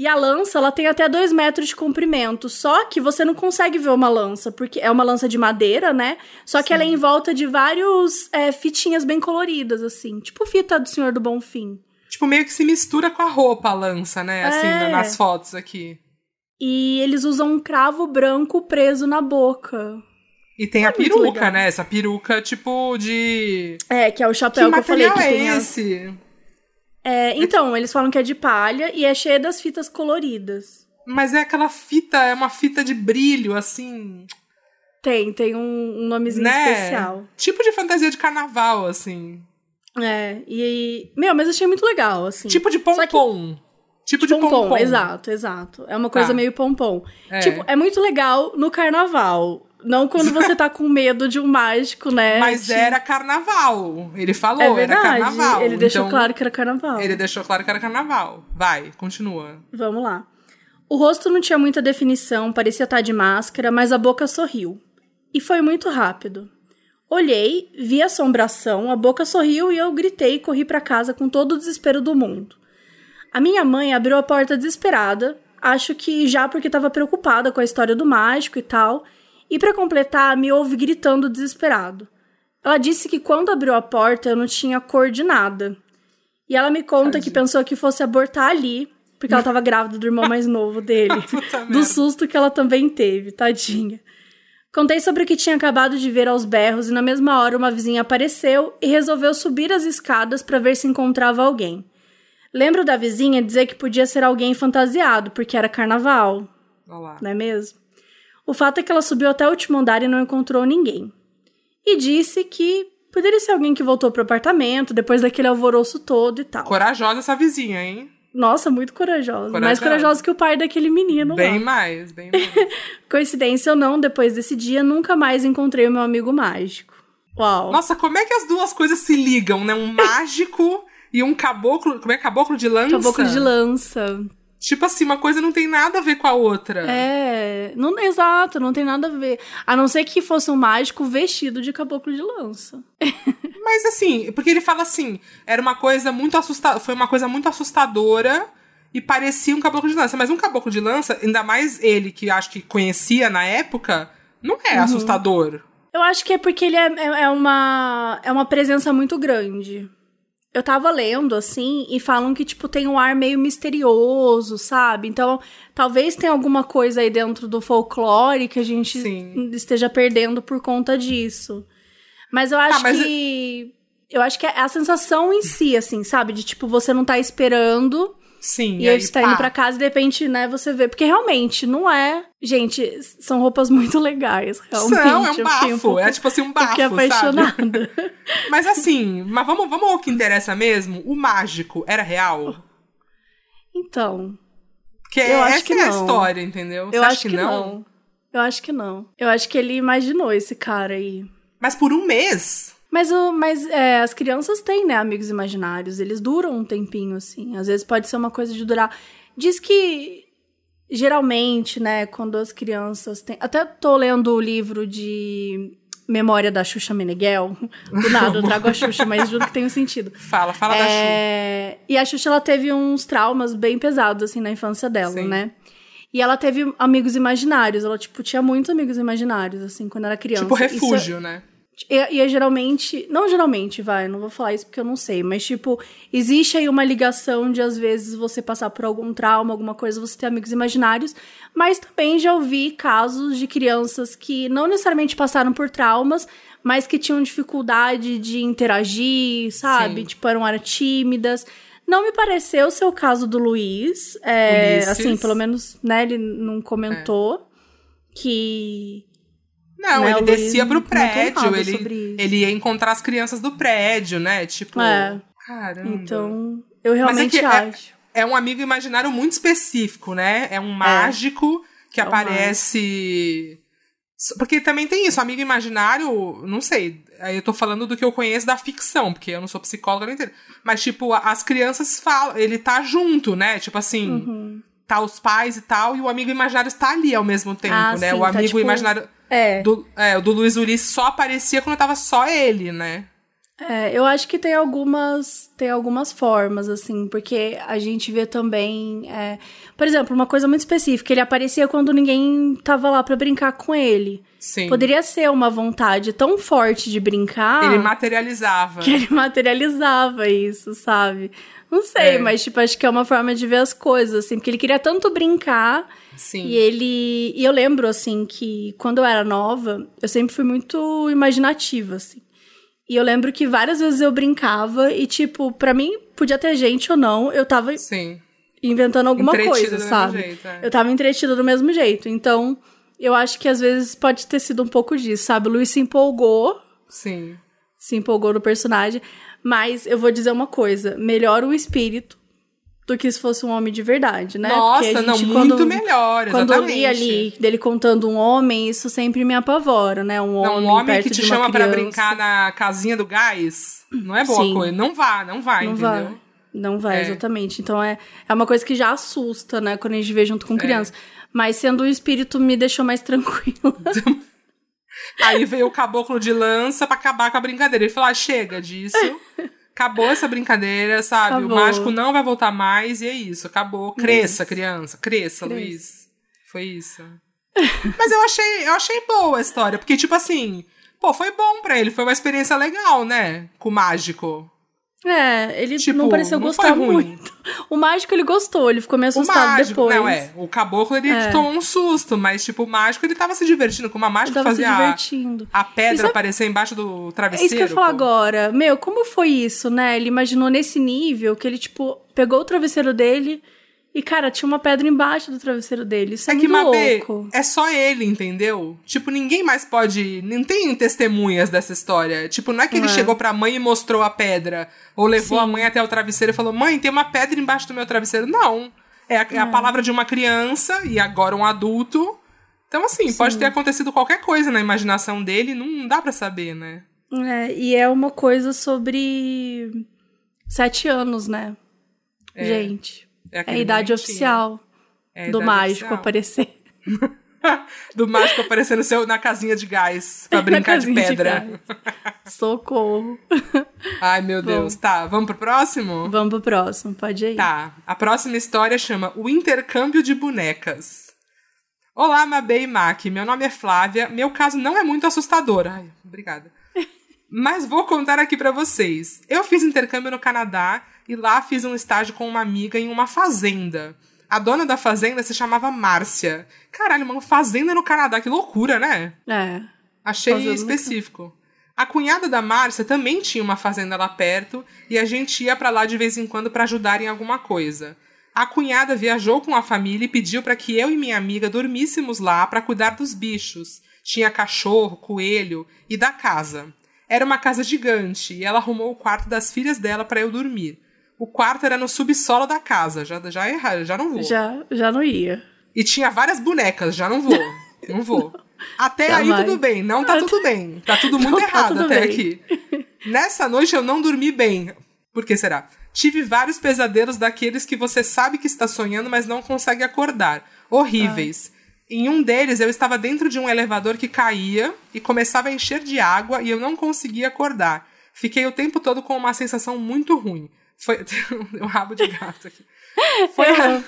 E a lança, ela tem até dois metros de comprimento. Só que você não consegue ver uma lança, porque é uma lança de madeira, né? Só que ela é em volta de vários é, fitinhas bem coloridas, assim. Tipo fita do Senhor do Bonfim. Tipo, meio que se mistura com a roupa a lança, né? Assim, É. nas fotos aqui. E eles usam um cravo branco preso na boca. E tem a É muito peruca, né? Essa peruca, tipo, de. É, que é o Que chapéu que, eu falei que é tem esse? É, então, eles falam que é de palha e é cheia das fitas coloridas. Mas é aquela fita, é uma fita de brilho, assim. Tem, tem um, um nomezinho né? especial. Tipo de fantasia de carnaval, assim. É, e. Meu, mas achei muito legal, assim. Tipo de pompom. Tipo de pompom, pompom. exato, exato. É uma coisa Tá. meio pompom. É. Tipo, é muito legal no carnaval. Não quando você tá com medo de um mágico, né? Mas Te- era carnaval. Ele falou, É era verdade. carnaval. Ele deixou Então, claro que era carnaval. Ele deixou claro que era carnaval. Vai, continua. Vamos lá. O rosto não tinha muita definição, parecia estar de máscara, mas a boca sorriu. E foi muito rápido. Olhei, vi a assombração, a boca sorriu e eu gritei e corri para casa com todo o desespero do mundo. A minha mãe abriu a porta desesperada, acho que já porque estava preocupada com a história do mágico e tal, e para completar, me ouve gritando desesperado. Ela disse que quando abriu a porta eu não tinha cor de nada. E ela me conta que pensou que fosse abortar ali, Porque ela tava grávida do irmão mais novo dele. do susto que ela também teve, tadinha. Contei sobre o que tinha acabado de ver aos berros e na mesma hora uma vizinha apareceu e resolveu subir as escadas para ver se encontrava alguém. Lembro da vizinha dizer que podia ser alguém fantasiado, porque era carnaval. Olá. Não é mesmo? O fato é que ela subiu até o último andar e não encontrou ninguém. E disse que poderia ser alguém que voltou pro apartamento depois daquele alvoroço todo e tal. Corajosa essa vizinha, hein? Nossa, muito corajosa. corajosa. Mais corajosa que o pai daquele menino bem lá. mais, bem mais. Coincidência ou não, depois desse dia, nunca mais encontrei o meu amigo mágico. Uau. Nossa, como é que as duas coisas se ligam, né? Um mágico e um caboclo. Como é caboclo de lança? Caboclo de lança. Tipo assim, uma coisa não tem nada a ver com a outra. É, não, exato, não tem nada a ver. A não ser que fosse um mágico vestido de caboclo de lança. Mas assim, porque ele fala assim, era uma coisa muito assustadora, foi uma coisa muito assustadora e parecia um caboclo de lança. Mas um caboclo de lança, ainda mais ele que acho que conhecia na época, não é uhum. assustador. Eu acho que é porque ele é, é, é, uma, é uma presença muito grande. Eu tava lendo, assim, e falam que, tipo, tem um ar meio misterioso, sabe? Então, talvez tenha alguma coisa aí dentro do folclore que a gente Sim. esteja perdendo por conta disso. Mas eu acho ah, mas que. Eu acho que é a sensação em si, assim, sabe? De, tipo, você não tá esperando Sim. E, e aí você tá pá. indo pra casa e de repente, né, você vê. Porque realmente, não é. Gente, são roupas muito legais, realmente. São, é um bafo. Um pouco, é tipo assim, um bafo. Fiquei apaixonada. Sabe? Mas assim, mas vamos, vamos ao que interessa mesmo. O mágico era real? Então. Porque eu essa acho que é não. a história, entendeu? Você eu acho que, que não? não? Eu acho que não. Eu acho que ele imaginou esse cara aí. Mas por um mês? Mas, o, mas é, as crianças têm, né, amigos imaginários. Eles duram um tempinho, assim. Às vezes pode ser uma coisa de durar. Diz que, geralmente, né, quando as crianças têm. Até tô lendo o livro de Memória da Xuxa Meneghel. Do nada, eu trago a Xuxa, mas juro que tem um sentido. Fala, fala é... da Xuxa. E a Xuxa, ela teve uns traumas bem pesados, assim, na infância dela, Sim. né? E ela teve amigos imaginários. Ela, tipo, tinha muitos amigos imaginários, assim, quando era criança. Tipo refúgio, Isso... né? E, e é geralmente. Não geralmente, vai, não vou falar isso porque eu não sei, mas tipo, existe aí uma ligação de às vezes você passar por algum trauma, alguma coisa, você ter amigos imaginários, mas também já ouvi casos de crianças que não necessariamente passaram por traumas, mas que tinham dificuldade de interagir, sabe? Sim. Tipo, eram, eram tímidas. Não me pareceu ser o caso do Luiz. É, assim, pelo menos, né, ele não comentou é. que não, né? ele descia pro prédio, ele, ele ia encontrar as crianças do prédio, né? Tipo, é. caramba. Então, eu realmente é acho. É, é, um amigo imaginário muito específico, né? É um é. mágico que é aparece. Porque também tem isso, amigo imaginário, não sei, aí eu tô falando do que eu conheço da ficção, porque eu não sou psicóloga nem inteiro. Mas, tipo, as crianças falam, ele tá junto, né? Tipo assim, uhum. tá os pais e tal, e o amigo imaginário está ali ao mesmo tempo, ah, né? Sim, o tá, amigo tá, tipo... imaginário é. Do, é, o do Luiz Ulisses só aparecia quando tava só ele, né? É, eu acho que tem algumas, tem algumas formas, assim, porque a gente vê também. É, por exemplo, uma coisa muito específica, ele aparecia quando ninguém tava lá para brincar com ele. Sim. Poderia ser uma vontade tão forte de brincar. Ele materializava. Que ele materializava isso, sabe? Não sei, é. mas tipo, acho que é uma forma de ver as coisas, assim, porque ele queria tanto brincar Sim. E ele. E eu lembro, assim, que quando eu era nova, eu sempre fui muito imaginativa, assim. E eu lembro que várias vezes eu brincava e, tipo, para mim, podia ter gente ou não, eu tava Sim. inventando alguma coisa, sabe? Jeito, é. Eu tava entretida do mesmo jeito. Então, eu acho que às vezes pode ter sido um pouco disso, sabe? O Luiz se empolgou. Sim. Se empolgou no personagem. Mas eu vou dizer uma coisa: melhor o espírito do que se fosse um homem de verdade, né? Nossa, gente, não, quando, muito melhor, exatamente. Quando eu li ali dele contando um homem, isso sempre me apavora, né? Um não, homem, um homem que te chama para brincar na casinha do gás, não é boa Sim. coisa. Não vá, não vai, não entendeu? Vai. Não vai, é. exatamente. Então é, é uma coisa que já assusta, né? Quando a gente vê junto com é. criança. É. Mas sendo o espírito, me deixou mais tranquila. Aí veio o caboclo de lança para acabar com a brincadeira. Ele falou: ah, chega disso. acabou essa brincadeira, sabe? Acabou. O mágico não vai voltar mais e é isso, acabou. Cresça, isso. criança, cresça, cresça, Luiz. Foi isso. Mas eu achei, eu achei boa a história, porque tipo assim, pô, foi bom para ele, foi uma experiência legal, né? Com o mágico. É, ele Tipo, não pareceu não gostar muito. O mágico ele gostou, ele ficou meio O assustado mágico, depois. não, é. O caboclo, ele É. tomou um susto, mas, tipo, o mágico, ele tava se divertindo. Como a mágica fazia a, divertindo. a pedra sabe- aparecer embaixo do É travesseiro. isso que eu ia falar pô. agora. Meu, como foi isso, né? Ele imaginou nesse nível que ele, tipo, pegou o travesseiro dele e, cara, tinha uma pedra embaixo do travesseiro dele. Isso é, É que, Mabê, louco. é só ele, entendeu? Tipo, ninguém mais pode. Não tem testemunhas dessa história. Tipo, não é que ele É. chegou pra mãe e mostrou a pedra. Ou levou Sim. a mãe até o travesseiro e falou: Mãe, tem uma pedra embaixo do meu travesseiro. Não. É a, é a palavra de uma criança e agora um adulto. Então, assim, pode ter acontecido qualquer coisa na imaginação dele, não dá pra saber, né? É, e é uma coisa sobre sete anos, né? Gente. É a aquele idade oficial É a do idade mágico oficial. aparecer. do mágico aparecendo seu, na casinha de gás pra brincar de casinha de pedra. Socorro. Ai, meu Deus. Tá, vamos pro próximo? Vamos pro próximo, pode ir. Tá, a próxima história chama O Intercâmbio de Bonecas. Olá, Mabê e Mac. Meu nome é Flávia. Meu caso não é muito assustador. Ai, obrigada. Mas vou contar aqui pra vocês. Eu fiz intercâmbio no Canadá e lá fiz um estágio com uma amiga em uma fazenda. A dona da fazenda se chamava Márcia. Caralho, uma fazenda no Canadá, que loucura, né? É. Achei Fazenda específico. A cunhada da Márcia também tinha uma fazenda lá perto e a gente ia pra lá de vez em quando pra ajudar em alguma coisa. A cunhada viajou com a família e pediu para que eu e minha amiga dormíssemos lá para cuidar dos bichos. Tinha cachorro, coelho e da casa. Era uma casa gigante e ela arrumou o quarto das filhas dela para eu dormir. O quarto era no subsolo da casa, já já erra- já não vou. Já, já não ia. E tinha várias bonecas, já não vou. não vou. Até aí Jamais. tudo bem, não tá tudo bem. Tá tudo muito Não tá errado tudo até bem. aqui. Nessa noite eu não dormi bem. Por que será? Tive vários pesadelos daqueles que você sabe que está sonhando, mas não consegue acordar. Horríveis. Em um deles, eu estava dentro de um elevador que caía e começava a encher de água e eu não conseguia acordar. Fiquei o tempo todo com uma sensação muito ruim. Foi. um rabo de gato aqui. Foi a-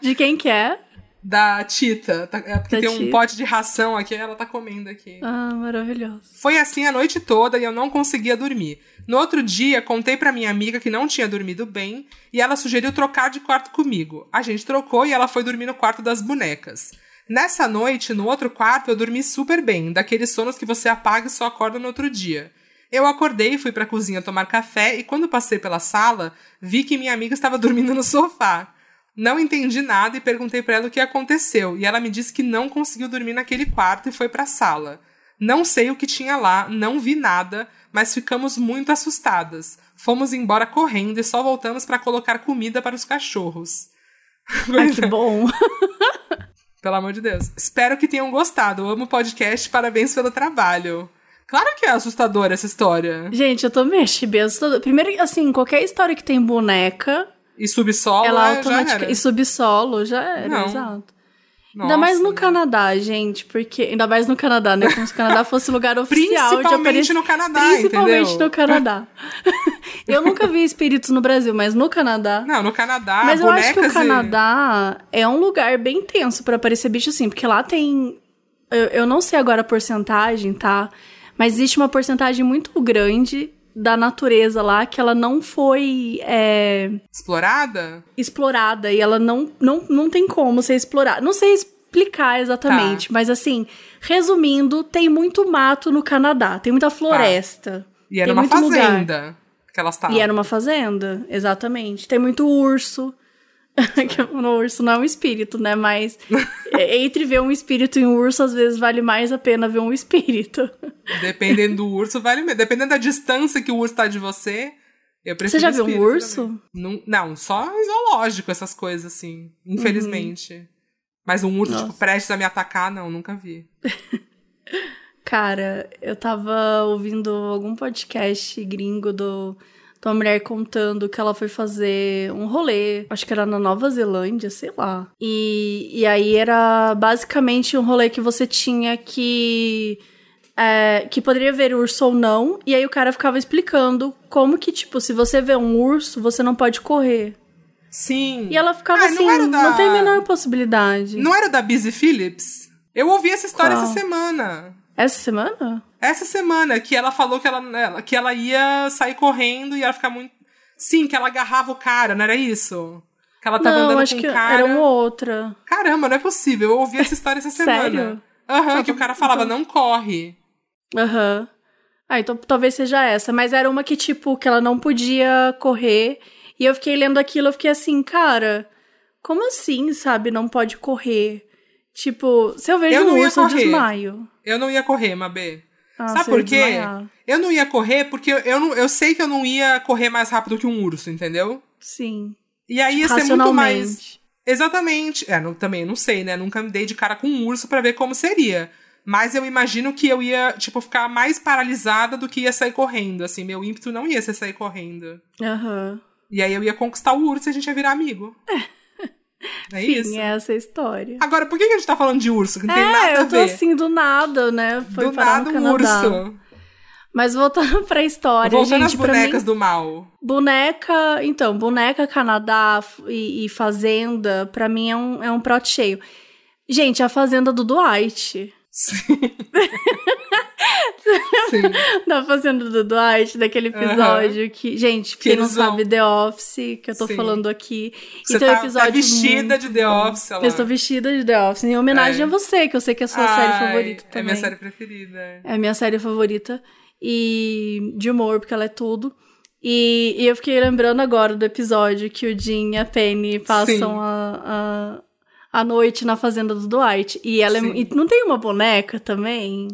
De quem que é? da Tita. Tá- É porque Da tem um Tita. pote de ração aqui, ela tá comendo aqui. Ah, maravilhoso. Foi assim a noite toda e eu não conseguia dormir. No outro dia, contei pra minha amiga que não tinha dormido bem e ela sugeriu trocar de quarto comigo. A gente trocou e ela foi dormir no quarto das bonecas. Nessa noite, no outro quarto, eu dormi super bem, daqueles sonos que você apaga e só acorda no outro dia. Eu acordei fui pra cozinha tomar café e quando passei pela sala, vi que minha amiga estava dormindo no sofá. Não entendi nada e perguntei pra ela o que aconteceu, e ela me disse que não conseguiu dormir naquele quarto e foi pra sala. Não sei o que tinha lá, não vi nada, mas ficamos muito assustadas. Fomos embora correndo e só voltamos pra colocar comida para os cachorros. Ai, que bom. Pelo amor de Deus. Espero que tenham gostado. Eu amo o podcast, parabéns pelo trabalho. Claro que é assustadora essa história. Gente, eu também achei bem assustador. Primeiro, assim, qualquer história que tem boneca, E subsolo ela é, automaticamente. E subsolo já era, Não. exato. ainda Nossa, mais no né? Canadá, gente, porque. Ainda mais no Canadá, né? Como se o Canadá fosse lugar oficial de Principalmente aparecer. no Canadá, Principalmente entendeu? no Canadá. eu nunca vi espíritos no Brasil, mas no Canadá. Não, no Canadá, Mas eu acho que o bonecas e- Canadá é um lugar bem tenso pra aparecer bicho assim, porque lá tem. Eu, eu não sei agora a porcentagem, tá? Mas existe uma porcentagem muito grande da natureza lá que ela não foi é, Explorada? explorada e ela não, não, não tem como ser explorada. Não sei explicar exatamente, Tá. mas assim, resumindo, tem muito mato no Canadá, tem muita floresta. E era tem uma muito lugar. fazenda que elas estavam. E era uma fazenda, exatamente. Tem muito urso. Que o urso não é um espírito, né? Mas é, entre ver um espírito e um urso, às vezes vale mais a pena ver um espírito. Dependendo do urso, vale mesmo. Dependendo da distância que o urso tá de você, eu prefiro Você já viu um urso? Não, não, só zoológico, essas coisas assim. Infelizmente. Mas um urso, Uhum. Nossa. tipo, prestes a me atacar, não, nunca vi. Cara, eu tava ouvindo algum podcast gringo do, de uma mulher contando que ela foi fazer um rolê, acho que era na Nova Zelândia, sei lá. E, e aí era basicamente um rolê que você tinha que. é, que poderia ver urso ou não, e aí o cara ficava explicando como que, tipo, se você vê um urso, você não pode correr. Sim. E ela ficava Ah, assim, não, da... não tem a menor possibilidade. Não era da Busy Phillips? Eu ouvi essa história Qual? essa semana. Essa semana? Essa semana, que ela falou que ela, ela- que ela ia sair correndo e ela ficar muito. Sim, que ela agarrava o cara, não era isso? Que ela tava não, andando acho com que um cara. era uma outra. Caramba, não é possível. Eu ouvi essa história essa semana. Aham, que o cara falava, então- não corre. Aham. Ah, então talvez seja essa. Mas era uma que, tipo, que ela não podia correr. E eu fiquei lendo aquilo, eu fiquei assim, cara, como assim, sabe? Não pode correr. Tipo, se eu vejo Eu um urso, eu correr. desmaio. Eu não ia correr, Mabê. Ah, Sabe por quê? desmaiar. Eu não ia correr porque eu, eu, não, eu sei que eu não ia correr mais rápido que um urso, entendeu? Sim. E aí ia ser muito mais. Exatamente. É, não, também não sei, né? Nunca me dei de cara com um urso pra ver como seria. Mas eu imagino que eu ia, tipo, ficar mais paralisada do que ia sair correndo. Assim, meu ímpeto não ia ser sair correndo. Aham. E aí eu ia conquistar o urso e a gente ia virar amigo. É Enfim, isso. é essa história. Agora, por que a gente tá falando de urso? Que não tem é, nada a eu tô ver. assim do nada, né? Foi do nada um urso. Mas voltando pra história, Voltando gente, às bonecas mim, do mal. boneca, então, boneca Canadá e, e Fazenda, pra mim é um, é um prato cheio. Gente, a Fazenda do Dwight. Sim. Sim. Da Fazenda do Dwight, daquele episódio que. Gente, Que quem não eles vão- sabe The Office, que eu tô Sim. falando aqui. Você e tem um tá, episódio. tá vestida muito de The. Office, lá. Eu estou vestida de The Office, em homenagem É. a você, que eu sei que é a sua série Ai, favorita É também. minha série preferida. É a minha série favorita. E de humor, porque ela é tudo. E, e eu fiquei lembrando agora do episódio que o Jim e a Penny passam a, a, a noite na fazenda do Dwight. E ela é, e não tem uma boneca também?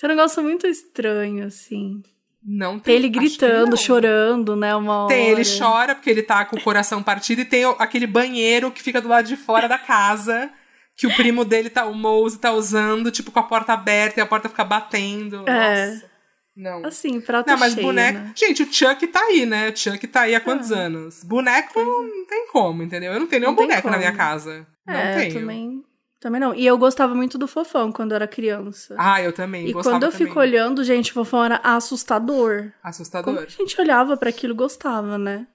Tem um negócio muito estranho, assim. Não Tem tem ele gritando, não. chorando, né? Uma Tem, hora. ele chora porque ele tá com o coração partido e tem aquele banheiro que fica do lado de fora da casa. Que o primo dele, tá, o Mose, tá usando, tipo, com a porta aberta e a porta fica batendo. É. Nossa. Não. Assim, prato Não, mas cheio, boneco. né? Gente, o Chuck tá aí, né? O Chuck tá aí há quantos anos? Boneco não tem como, entendeu? Eu não tenho nenhum Não boneco na minha casa. Não é, tenho. também, também não. E eu gostava muito do Fofão quando eu era criança. Ah, eu também. E quando eu também. fico olhando, gente, o Fofão era assustador. Assustador. Como a gente olhava pra aquilo e gostava, né?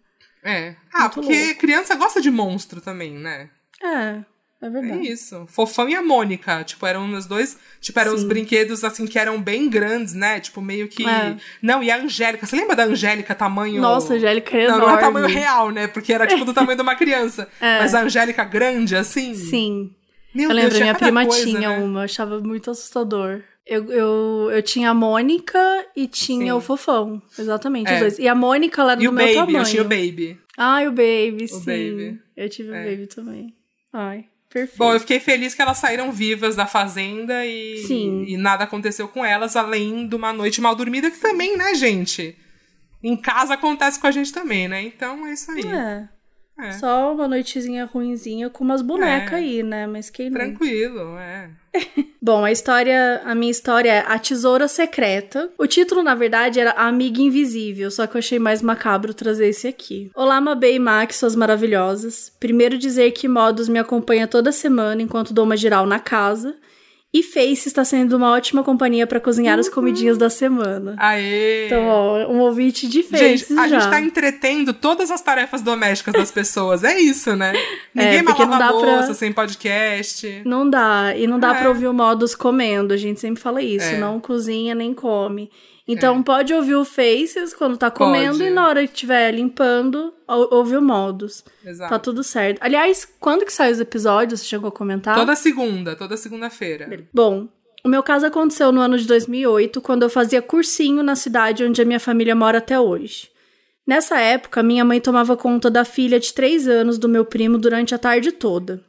É. Ah, Muito porque louco. criança gosta de monstro também, né? É, é É verdade. isso. Fofão e a Mônica. Tipo, eram os dois. Tipo, eram os Sim. brinquedos, assim, que eram bem grandes, né? Tipo, meio que. É. Não, e a Angélica. Você lembra da Angélica tamanho. Nossa, a Angélica é Não, enorme. não é tamanho real, né? Porque era tipo do tamanho de uma criança. É. Mas a Angélica grande, assim. Sim. Meu eu Deus, lembro, minha prima coisa, tinha né? uma, eu achava muito assustador. Eu, eu, eu tinha a Mônica e tinha Sim. o Fofão. Exatamente, os É. dois. E a Mônica, ela era E do o meu Baby, tamanho. eu tinha o Baby. Ah, o Baby, sim. Baby. Eu tive É. o Baby também. Ai, perfeito. Bom, eu fiquei feliz que elas saíram vivas da fazenda e, Sim. e nada aconteceu com elas, além de uma noite mal dormida, que também, né, gente? Em casa acontece com a gente também, né? Então é isso aí. É. É. Só uma noitezinha ruinzinha com umas bonecas É. aí, né? Mas quem? Tranquilo, é. Bom, a história, a minha história é A Tesoura Secreta. O título, na verdade, era A Amiga Invisível, só que eu achei mais macabro trazer esse aqui. Olá, Mabê e Max, suas maravilhosas. Primeiro dizer que Modus me acompanha toda semana enquanto dou uma geral na casa. E Face está sendo uma ótima companhia para cozinhar as comidinhas da semana. Aê! Então, ó, um ouvinte de Face Gente, a já. gente tá entretendo todas as tarefas domésticas das pessoas. É isso, né? Ninguém mais porque não lava dá pra- louça sem podcast. Não dá. E não dá É. pra ouvir o Modus comendo. A gente sempre fala isso. É. Não cozinha nem come. Então pode ouvir o Faces quando tá comendo Pode. e na hora que estiver limpando, ou- ouve o Modus. Exato. Tá tudo certo. Aliás, quando que sai os episódios? Você chegou a comentar? Toda segunda, toda segunda-feira. Bom, o meu caso aconteceu no ano de 2008, quando eu fazia cursinho na cidade onde a minha família mora até hoje. Nessa época, minha mãe tomava conta da filha de 3 anos do meu primo durante a tarde toda.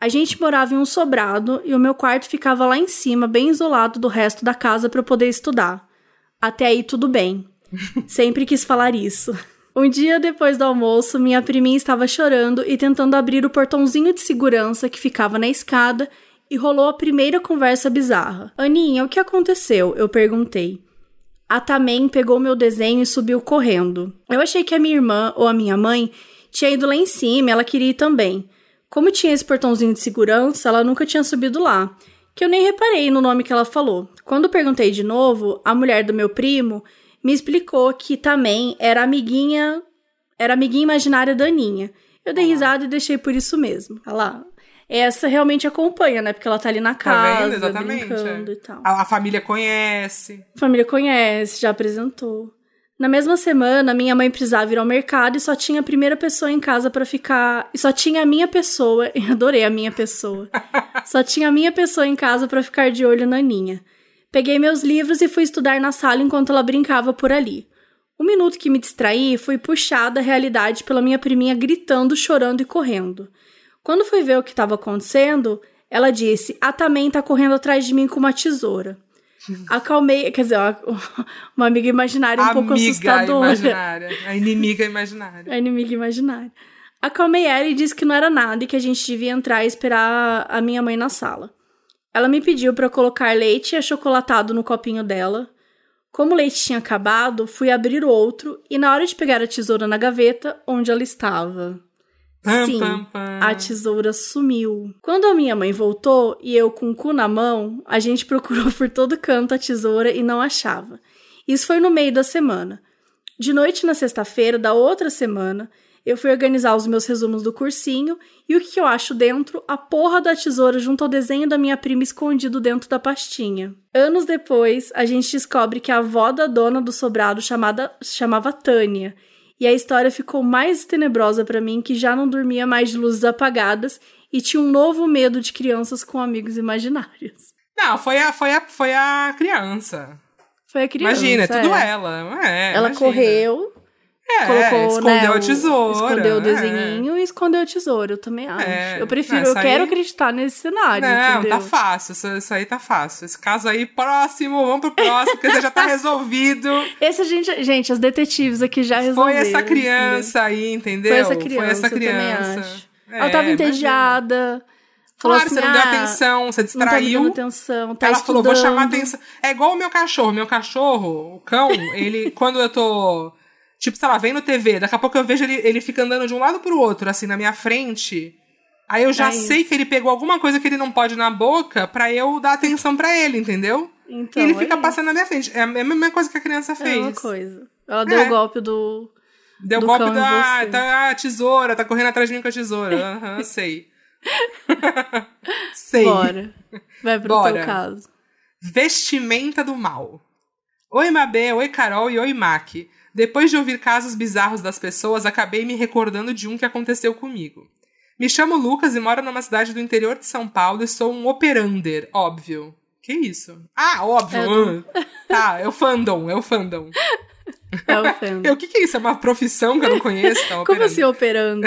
A gente morava em um sobrado e o meu quarto ficava lá em cima, bem isolado do resto da casa para eu poder estudar. Até aí tudo bem. Sempre quis falar isso. Um dia depois do almoço, minha priminha estava chorando e tentando abrir o portãozinho de segurança que ficava na escada e rolou a primeira conversa bizarra. Aninha, o que aconteceu? Eu perguntei. A Tamen pegou meu desenho e subiu correndo. Eu achei que a minha irmã ou a minha mãe tinha ido lá em cima e ela queria ir também. Como tinha esse portãozinho de segurança, ela nunca tinha subido lá. Que eu nem reparei no nome que ela falou. Quando perguntei de novo, a mulher do meu primo me explicou que também era amiguinha, era amiguinha imaginária da Aninha. Eu dei risada e deixei por isso mesmo. Olha lá. Essa realmente acompanha, né? Porque ela tá ali na Tá casa, vendo? Exatamente. brincando é. e tal. A, a família conhece. A família conhece, já apresentou. Na mesma semana, minha mãe precisava ir ao mercado e só tinha a primeira pessoa em casa para ficar. E só tinha a minha pessoa. Adorei a minha pessoa. só tinha a minha pessoa em casa para ficar de olho na Aninha. Peguei meus livros e fui estudar na sala enquanto ela brincava por ali. Um minuto que me distraí, fui puxada à realidade pela minha priminha gritando, chorando e correndo. Quando fui ver o que estava acontecendo, ela disse: A Tamen tá correndo atrás de mim com uma tesoura. Acalmei, quer dizer, uma amiga imaginária um amiga pouco assustadora. imaginária. A inimiga imaginária. A inimiga imaginária. Acalmei ela e disse que não era nada e que a gente devia entrar e esperar a minha mãe na sala. Ela me pediu para colocar leite achocolatado no copinho dela. Como o leite tinha acabado, fui abrir o outro e na hora de pegar a tesoura na gaveta, onde ela estava. Sim, a tesoura sumiu. Quando a minha mãe voltou e eu com o cu na mão, a gente procurou por todo canto a tesoura e não achava. Isso foi no meio da semana. De noite na sexta-feira da outra semana, eu fui organizar os meus resumos do cursinho e o que eu acho dentro? A porra da tesoura junto ao desenho da minha prima escondido dentro da pastinha. Anos depois, a gente descobre que a avó da dona do sobrado chamada, chamava Tânia. E a história ficou mais tenebrosa para mim que já não dormia mais de luzes apagadas e tinha um novo medo de crianças com amigos imaginários. Não, foi a, foi a, foi a criança. Foi a criança. Imagina, é tudo é. ela. É, Ela imagina. correu, É, colocou, escondeu né, a tesoura. Escondeu o é. desenhinho e escondeu a tesoura, eu também acho. É, eu prefiro, essa eu quero aí- acreditar nesse cenário, Não, entendeu? tá fácil. Isso, isso aí tá fácil. Esse caso aí, próximo, vamos pro próximo, porque já tá resolvido. Esse a gente, gente, as detetives aqui já Foi resolveram. essa entendeu? criança aí, entendeu? Foi essa criança, Foi essa criança. É, Ela tava entediada. Falou Claro, assim, você não deu ah, atenção, você Não tá distraiu. atenção, tá ela falou, vou estudando. chamar atenção. É igual o meu cachorro. Meu cachorro, o cão, ele, quando eu tô. Tipo, sei lá, vendo TV, daqui a pouco eu vejo ele, ele fica andando de um lado pro outro, assim, na minha frente. Aí eu já É sei isso. que ele pegou alguma coisa que ele não pode na boca pra eu dar atenção pra ele, entendeu? Então, e ele é fica isso. passando na minha frente. É a mesma coisa que a criança É a mesma fez. coisa. Ela deu É. o golpe do... Deu do golpe da tá, a tesoura, tá correndo atrás de mim com a tesoura. Aham, sei. sei. Bora. Vai pro Bora. teu caso. Vestimenta do mal. Oi, Mabê, oi, Carol e oi, Mac. Depois de ouvir casos bizarros das pessoas, acabei me recordando de um que aconteceu comigo. Me chamo Lucas e moro numa cidade do interior de São Paulo e sou um operander, óbvio. Que isso? Ah, óbvio. É ah. Tá, é o fandom, é o fandom. É o Fendo. Eu, o que, que é isso? É uma profissão que eu não conheço? Tá, Como assim operando?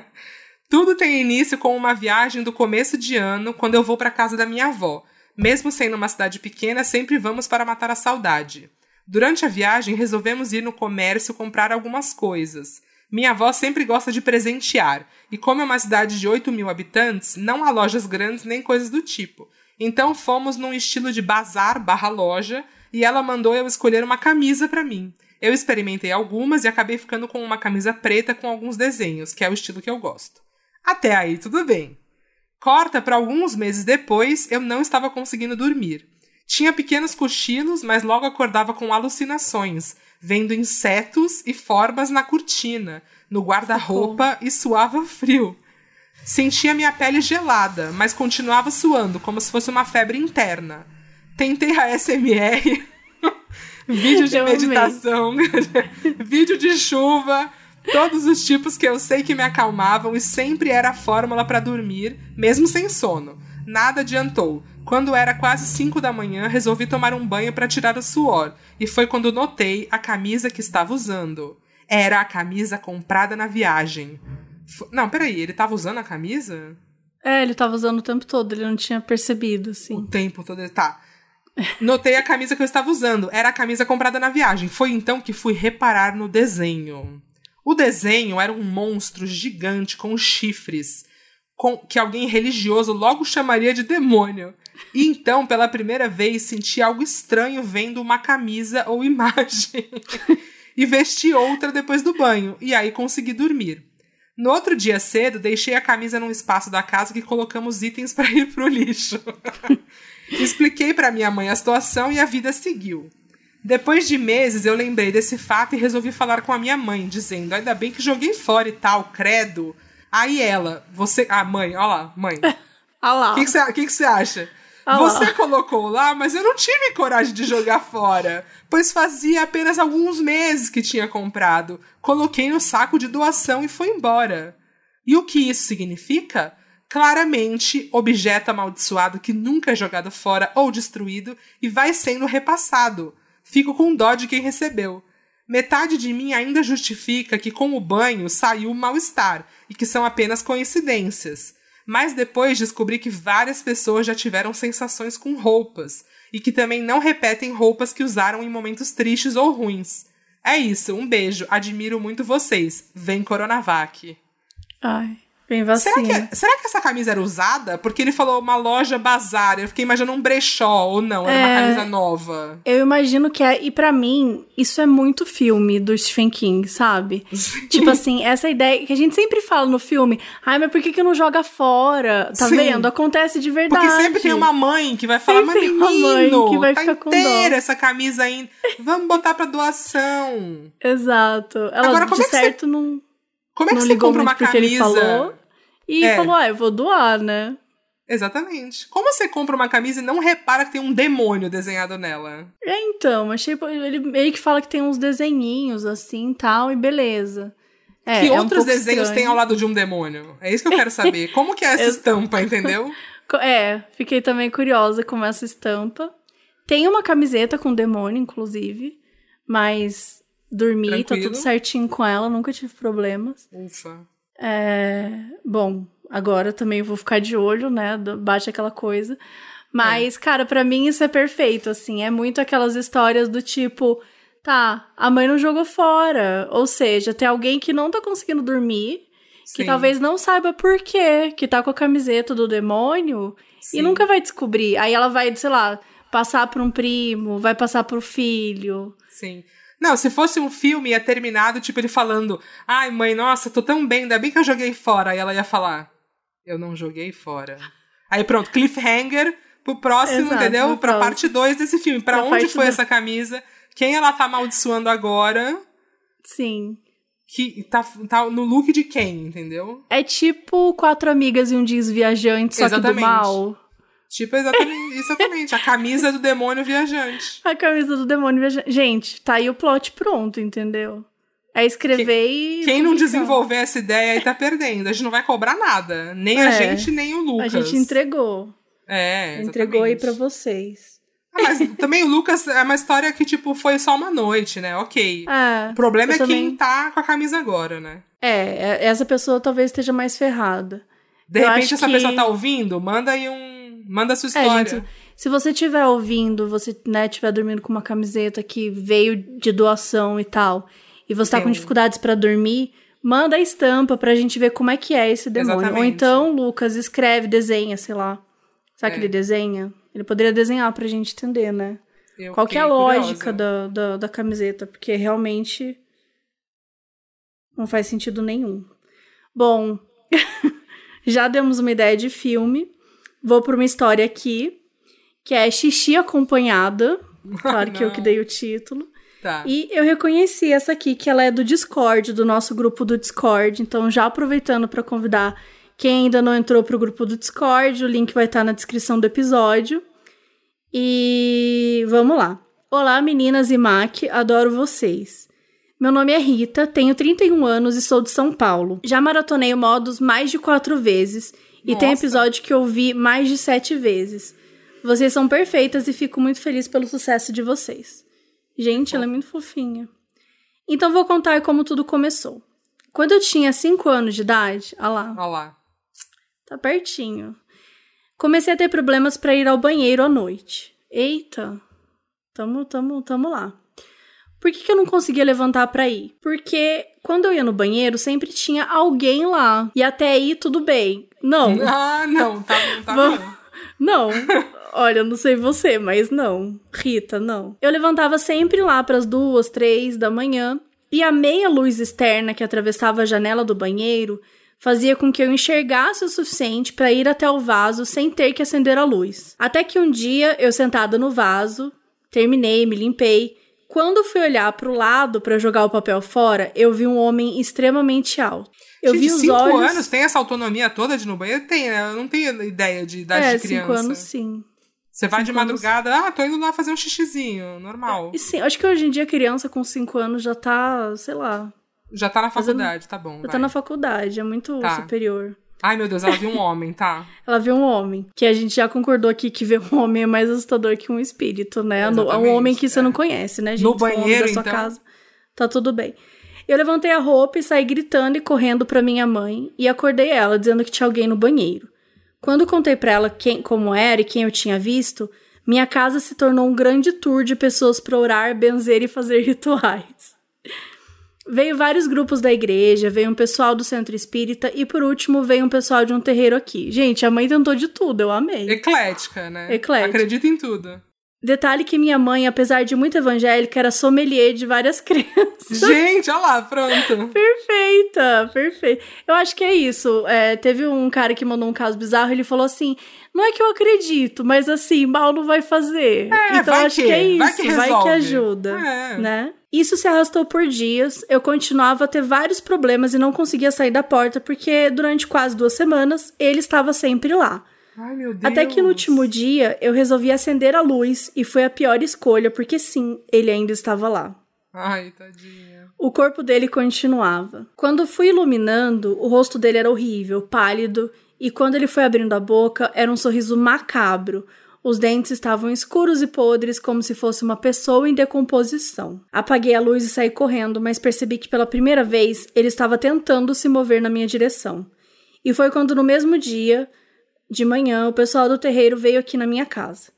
Tudo tem início com uma viagem do começo de ano, quando eu vou para casa da minha avó. Mesmo sendo uma cidade pequena, sempre vamos para matar a saudade. Durante a viagem, resolvemos ir no comércio comprar algumas coisas. Minha avó sempre gosta de presentear, e como é uma cidade de 8 mil habitantes, não há lojas grandes nem coisas do tipo. Então fomos num estilo de bazar barra loja, e ela mandou eu escolher uma camisa para mim. Eu experimentei algumas e acabei ficando com uma camisa preta com alguns desenhos, que é o estilo que eu gosto. Até aí, tudo bem. Corta para alguns meses depois, eu não estava conseguindo dormir. Tinha pequenos cochilos, mas logo acordava com alucinações, vendo insetos e formas na cortina, no guarda-roupa e suava frio. Sentia minha pele gelada, mas continuava suando, como se fosse uma febre interna. Tentei a SMR, vídeo de Eu meditação, vídeo de chuva, todos os tipos que eu sei que me acalmavam e sempre era a fórmula para dormir, mesmo sem sono. Nada adiantou. Quando era quase 5 da manhã, resolvi tomar um banho para tirar o suor, e foi quando notei a camisa que estava usando. Era a camisa comprada na viagem. F- Não, peraí, ele tava usando a camisa? É, ele tava usando o tempo todo, ele não tinha percebido, O assim. tempo todo. Tá. Notei a camisa que eu estava usando. Era a camisa comprada na viagem. Foi então que fui reparar no desenho. O desenho era um monstro gigante com chifres, com, que alguém religioso logo chamaria de demônio. E então, pela primeira vez, senti algo estranho vendo uma camisa ou imagem. e vesti outra depois do banho. E aí consegui dormir. No outro dia cedo, deixei a camisa num espaço da casa que colocamos itens para ir pro lixo. Expliquei para minha mãe a situação e a vida seguiu. Depois de meses, eu lembrei desse fato e resolvi falar com a minha mãe, dizendo: Ainda bem que joguei fora e tal, credo. Aí ela, você. Ah, mãe, ó lá, mãe. Ah lá. O que você que que acha? Ah Você colocou lá, mas eu não tive coragem de jogar fora, pois fazia apenas alguns meses que tinha comprado. Coloquei no saco de doação e foi embora. E o que isso significa? Claramente, objeto amaldiçoado que nunca é jogado fora ou destruído e vai sendo repassado. Fico com dó de quem recebeu. Metade de mim ainda justifica que com o banho saiu o mal-estar e que são apenas coincidências. Mas depois descobri que várias pessoas já tiveram sensações com roupas e que também não repetem roupas que usaram em momentos tristes ou ruins. É isso, um beijo, admiro muito vocês. Vem Coronavac. Ai, bem Será vacina. que, será que essa camisa era usada? Porque ele falou uma loja bazar. Eu fiquei imaginando um brechó, ou não, era uma É. camisa nova. Eu imagino que é. E pra mim, isso é muito filme do Stephen King, sabe? Tipo assim, essa ideia que a gente sempre fala no filme. Ai, mas por que, que não joga fora? Tá Sim. vendo? Acontece de verdade. Porque sempre tem uma mãe que vai falar, Sempre mas tem uma mãe menino, que vai tá ficar com dó." inteira essa camisa ainda. Vamos botar pra doação. Exato. Ela Agora, como de é que você- certo não, Como é que não você compra uma camisa? E É. falou, ah, eu vou doar, né? Exatamente. Como você compra uma camisa e não repara que tem um demônio desenhado nela? É, então, achei. Ele meio que fala que tem uns desenhinhos assim e tal, e beleza. É, que é um outros pouco desenhos estranho. tem ao lado de um demônio? É isso que eu quero saber. Como que é essa estampa, entendeu? É, fiquei também curiosa com essa estampa. Tem uma camiseta com demônio, inclusive, mas dormi, tá Tranquilo. tudo certinho com ela, nunca tive problemas. Ufa. É, bom, agora também vou ficar de olho, né? Bate aquela coisa. Mas, cara, pra mim isso é perfeito, assim. É muito aquelas histórias do tipo, tá, a mãe não jogou fora. Ou seja, tem alguém que não tá conseguindo dormir, que Sim, talvez não saiba por quê, que tá com a camiseta do demônio sim. e nunca vai descobrir. Aí ela vai, sei lá, passar pra um primo, vai passar pro filho. Sim. Não, se fosse um filme, ia terminado, tipo, ele falando: Ai, mãe, nossa, tô tão bem, ainda bem que eu joguei fora. Aí ela ia falar: Eu não joguei fora. Aí pronto, cliffhanger pro próximo, Exato, entendeu? Pra próximo. parte 2 desse filme. Pra, Pra onde foi dois. essa camisa? Quem ela tá amaldiçoando agora? Sim. Que tá, tá no look de quem, entendeu? É tipo quatro amigas e um dias viajante, só que do Exatamente. mal. Tipo, exatamente, exatamente. A camisa do demônio viajante. A camisa do demônio viajante. Gente, tá aí o plot pronto, entendeu? É escrever e. Quem não desenvolver essa ideia aí tá perdendo. A gente não vai cobrar nada. Nem a É. gente, nem o A Lucas. gente entregou. É, Entregou aí exatamente. pra vocês. Ah, mas também o Lucas é uma história que, tipo, foi só uma noite, né? Ok. É. O problema é também- quem tá com a camisa agora, né? É, é, essa pessoa talvez esteja mais ferrada. De Eu repente essa que- pessoa tá ouvindo, manda aí um. Manda a sua É, história. gente, se você estiver ouvindo, você, né, estiver dormindo com uma camiseta que veio de doação e tal, e você tá Tem com dificuldades pra dormir, manda a estampa pra gente ver como é que é esse demônio. Ou Exatamente. então, Lucas, escreve, desenha, sei lá. Sabe É. que ele desenha? Ele poderia desenhar pra gente entender, né? Eu Qual que é a lógica da, da, da camiseta? Porque realmente não faz sentido nenhum. Bom, já demos uma ideia de filme. Vou para uma história aqui, que é Xixi Acompanhada. Claro que eu que dei o título. Tá. E eu reconheci essa aqui, que ela é do Discord, do nosso grupo do Discord. Então, já aproveitando para convidar quem ainda não entrou pro grupo do Discord, o link vai estar na descrição do episódio. E vamos lá. Olá, meninas e Mac, adoro vocês. Meu nome é Rita, tenho 31 anos e sou de São Paulo. Já maratonei o Modus mais de quatro vezes e tem episódio que eu vi mais de sete vezes. Vocês são perfeitas e fico muito feliz pelo sucesso de vocês. Gente, ela é muito fofinha. Então vou contar como tudo começou. Quando eu tinha 5 anos de idade, ah lá, Olha lá. tá pertinho. Comecei a ter problemas para ir ao banheiro à noite. Eita, tamo, tamo, tamo lá. Por que, que eu não conseguia levantar pra ir? Porque quando eu ia no banheiro, sempre tinha alguém lá. E até aí, tudo bem. Não, Ah, não, tá, não tá Vamos- bom. não. Olha, eu não sei você, mas não. Rita, não. Eu levantava sempre lá pras duas, três da manhã. E a meia luz externa que atravessava a janela do banheiro fazia com que eu enxergasse o suficiente para ir até o vaso sem ter que acender a luz. Até que um dia, eu sentada no vaso, terminei, me limpei. Quando fui olhar pro lado para jogar o papel fora, eu vi um homem extremamente alto. Eu Gente, vi os cinco olhos. anos, tem essa autonomia toda de ir no banheiro? Tem, né? Eu não tenho ideia de idade é, de criança. cinco anos sim. Você vai Cinco de madrugada, ah, tô indo lá fazer um xixizinho, normal. E sim, acho que hoje em dia criança com 5 anos já tá, sei lá, Já tá na Fazendo- faculdade, tá bom. já vai. tá na faculdade, é muito Tá. superior. Ai, meu Deus, ela viu um homem, tá? Ela vê um homem, que a gente já concordou aqui que ver um homem é mais assustador que um espírito, né? No- É um Exatamente, homem que você é. não conhece, né, gente? No um banheiro, da sua então? casa, tá tudo bem. Eu levantei a roupa e saí gritando e correndo pra minha mãe e acordei ela, dizendo que tinha alguém no banheiro. Quando contei pra ela quem, como era e quem eu tinha visto, minha casa se tornou um grande tour de pessoas pra orar, benzer e fazer rituais. Veio vários grupos da igreja, veio um pessoal do centro espírita e por último veio um pessoal de um terreiro aqui. Gente, a mãe tentou de tudo, eu amei. Eclética, né? Eclética. Acredita em tudo. Detalhe que minha mãe, apesar de muito evangélica, era sommelier de várias crenças. Gente, olha lá, pronto. Perfeita, perfeita. Eu acho que é isso. É, teve um cara que mandou um caso bizarro, ele falou assim: não é que eu acredito, mas assim, mal não vai fazer. É, então vai acho que- que, é isso, vai que vai que ajuda. É. Né? Isso se arrastou por dias. Eu continuava a ter vários problemas e não conseguia sair da porta, porque durante quase duas semanas ele estava sempre lá. Ai, meu Deus. Até que no último dia eu resolvi acender a luz e foi a pior escolha, porque sim, ele ainda estava lá. Ai, tadinha. O corpo dele continuava. Quando fui iluminando, o rosto dele era horrível, pálido, e quando ele foi abrindo a boca, era um sorriso macabro. Os dentes estavam escuros e podres, como se fosse uma pessoa em decomposição. Apaguei a luz e saí correndo, mas percebi que pela primeira vez ele estava tentando se mover na minha direção. E foi quando no mesmo dia, de manhã, o pessoal do terreiro veio aqui na minha casa.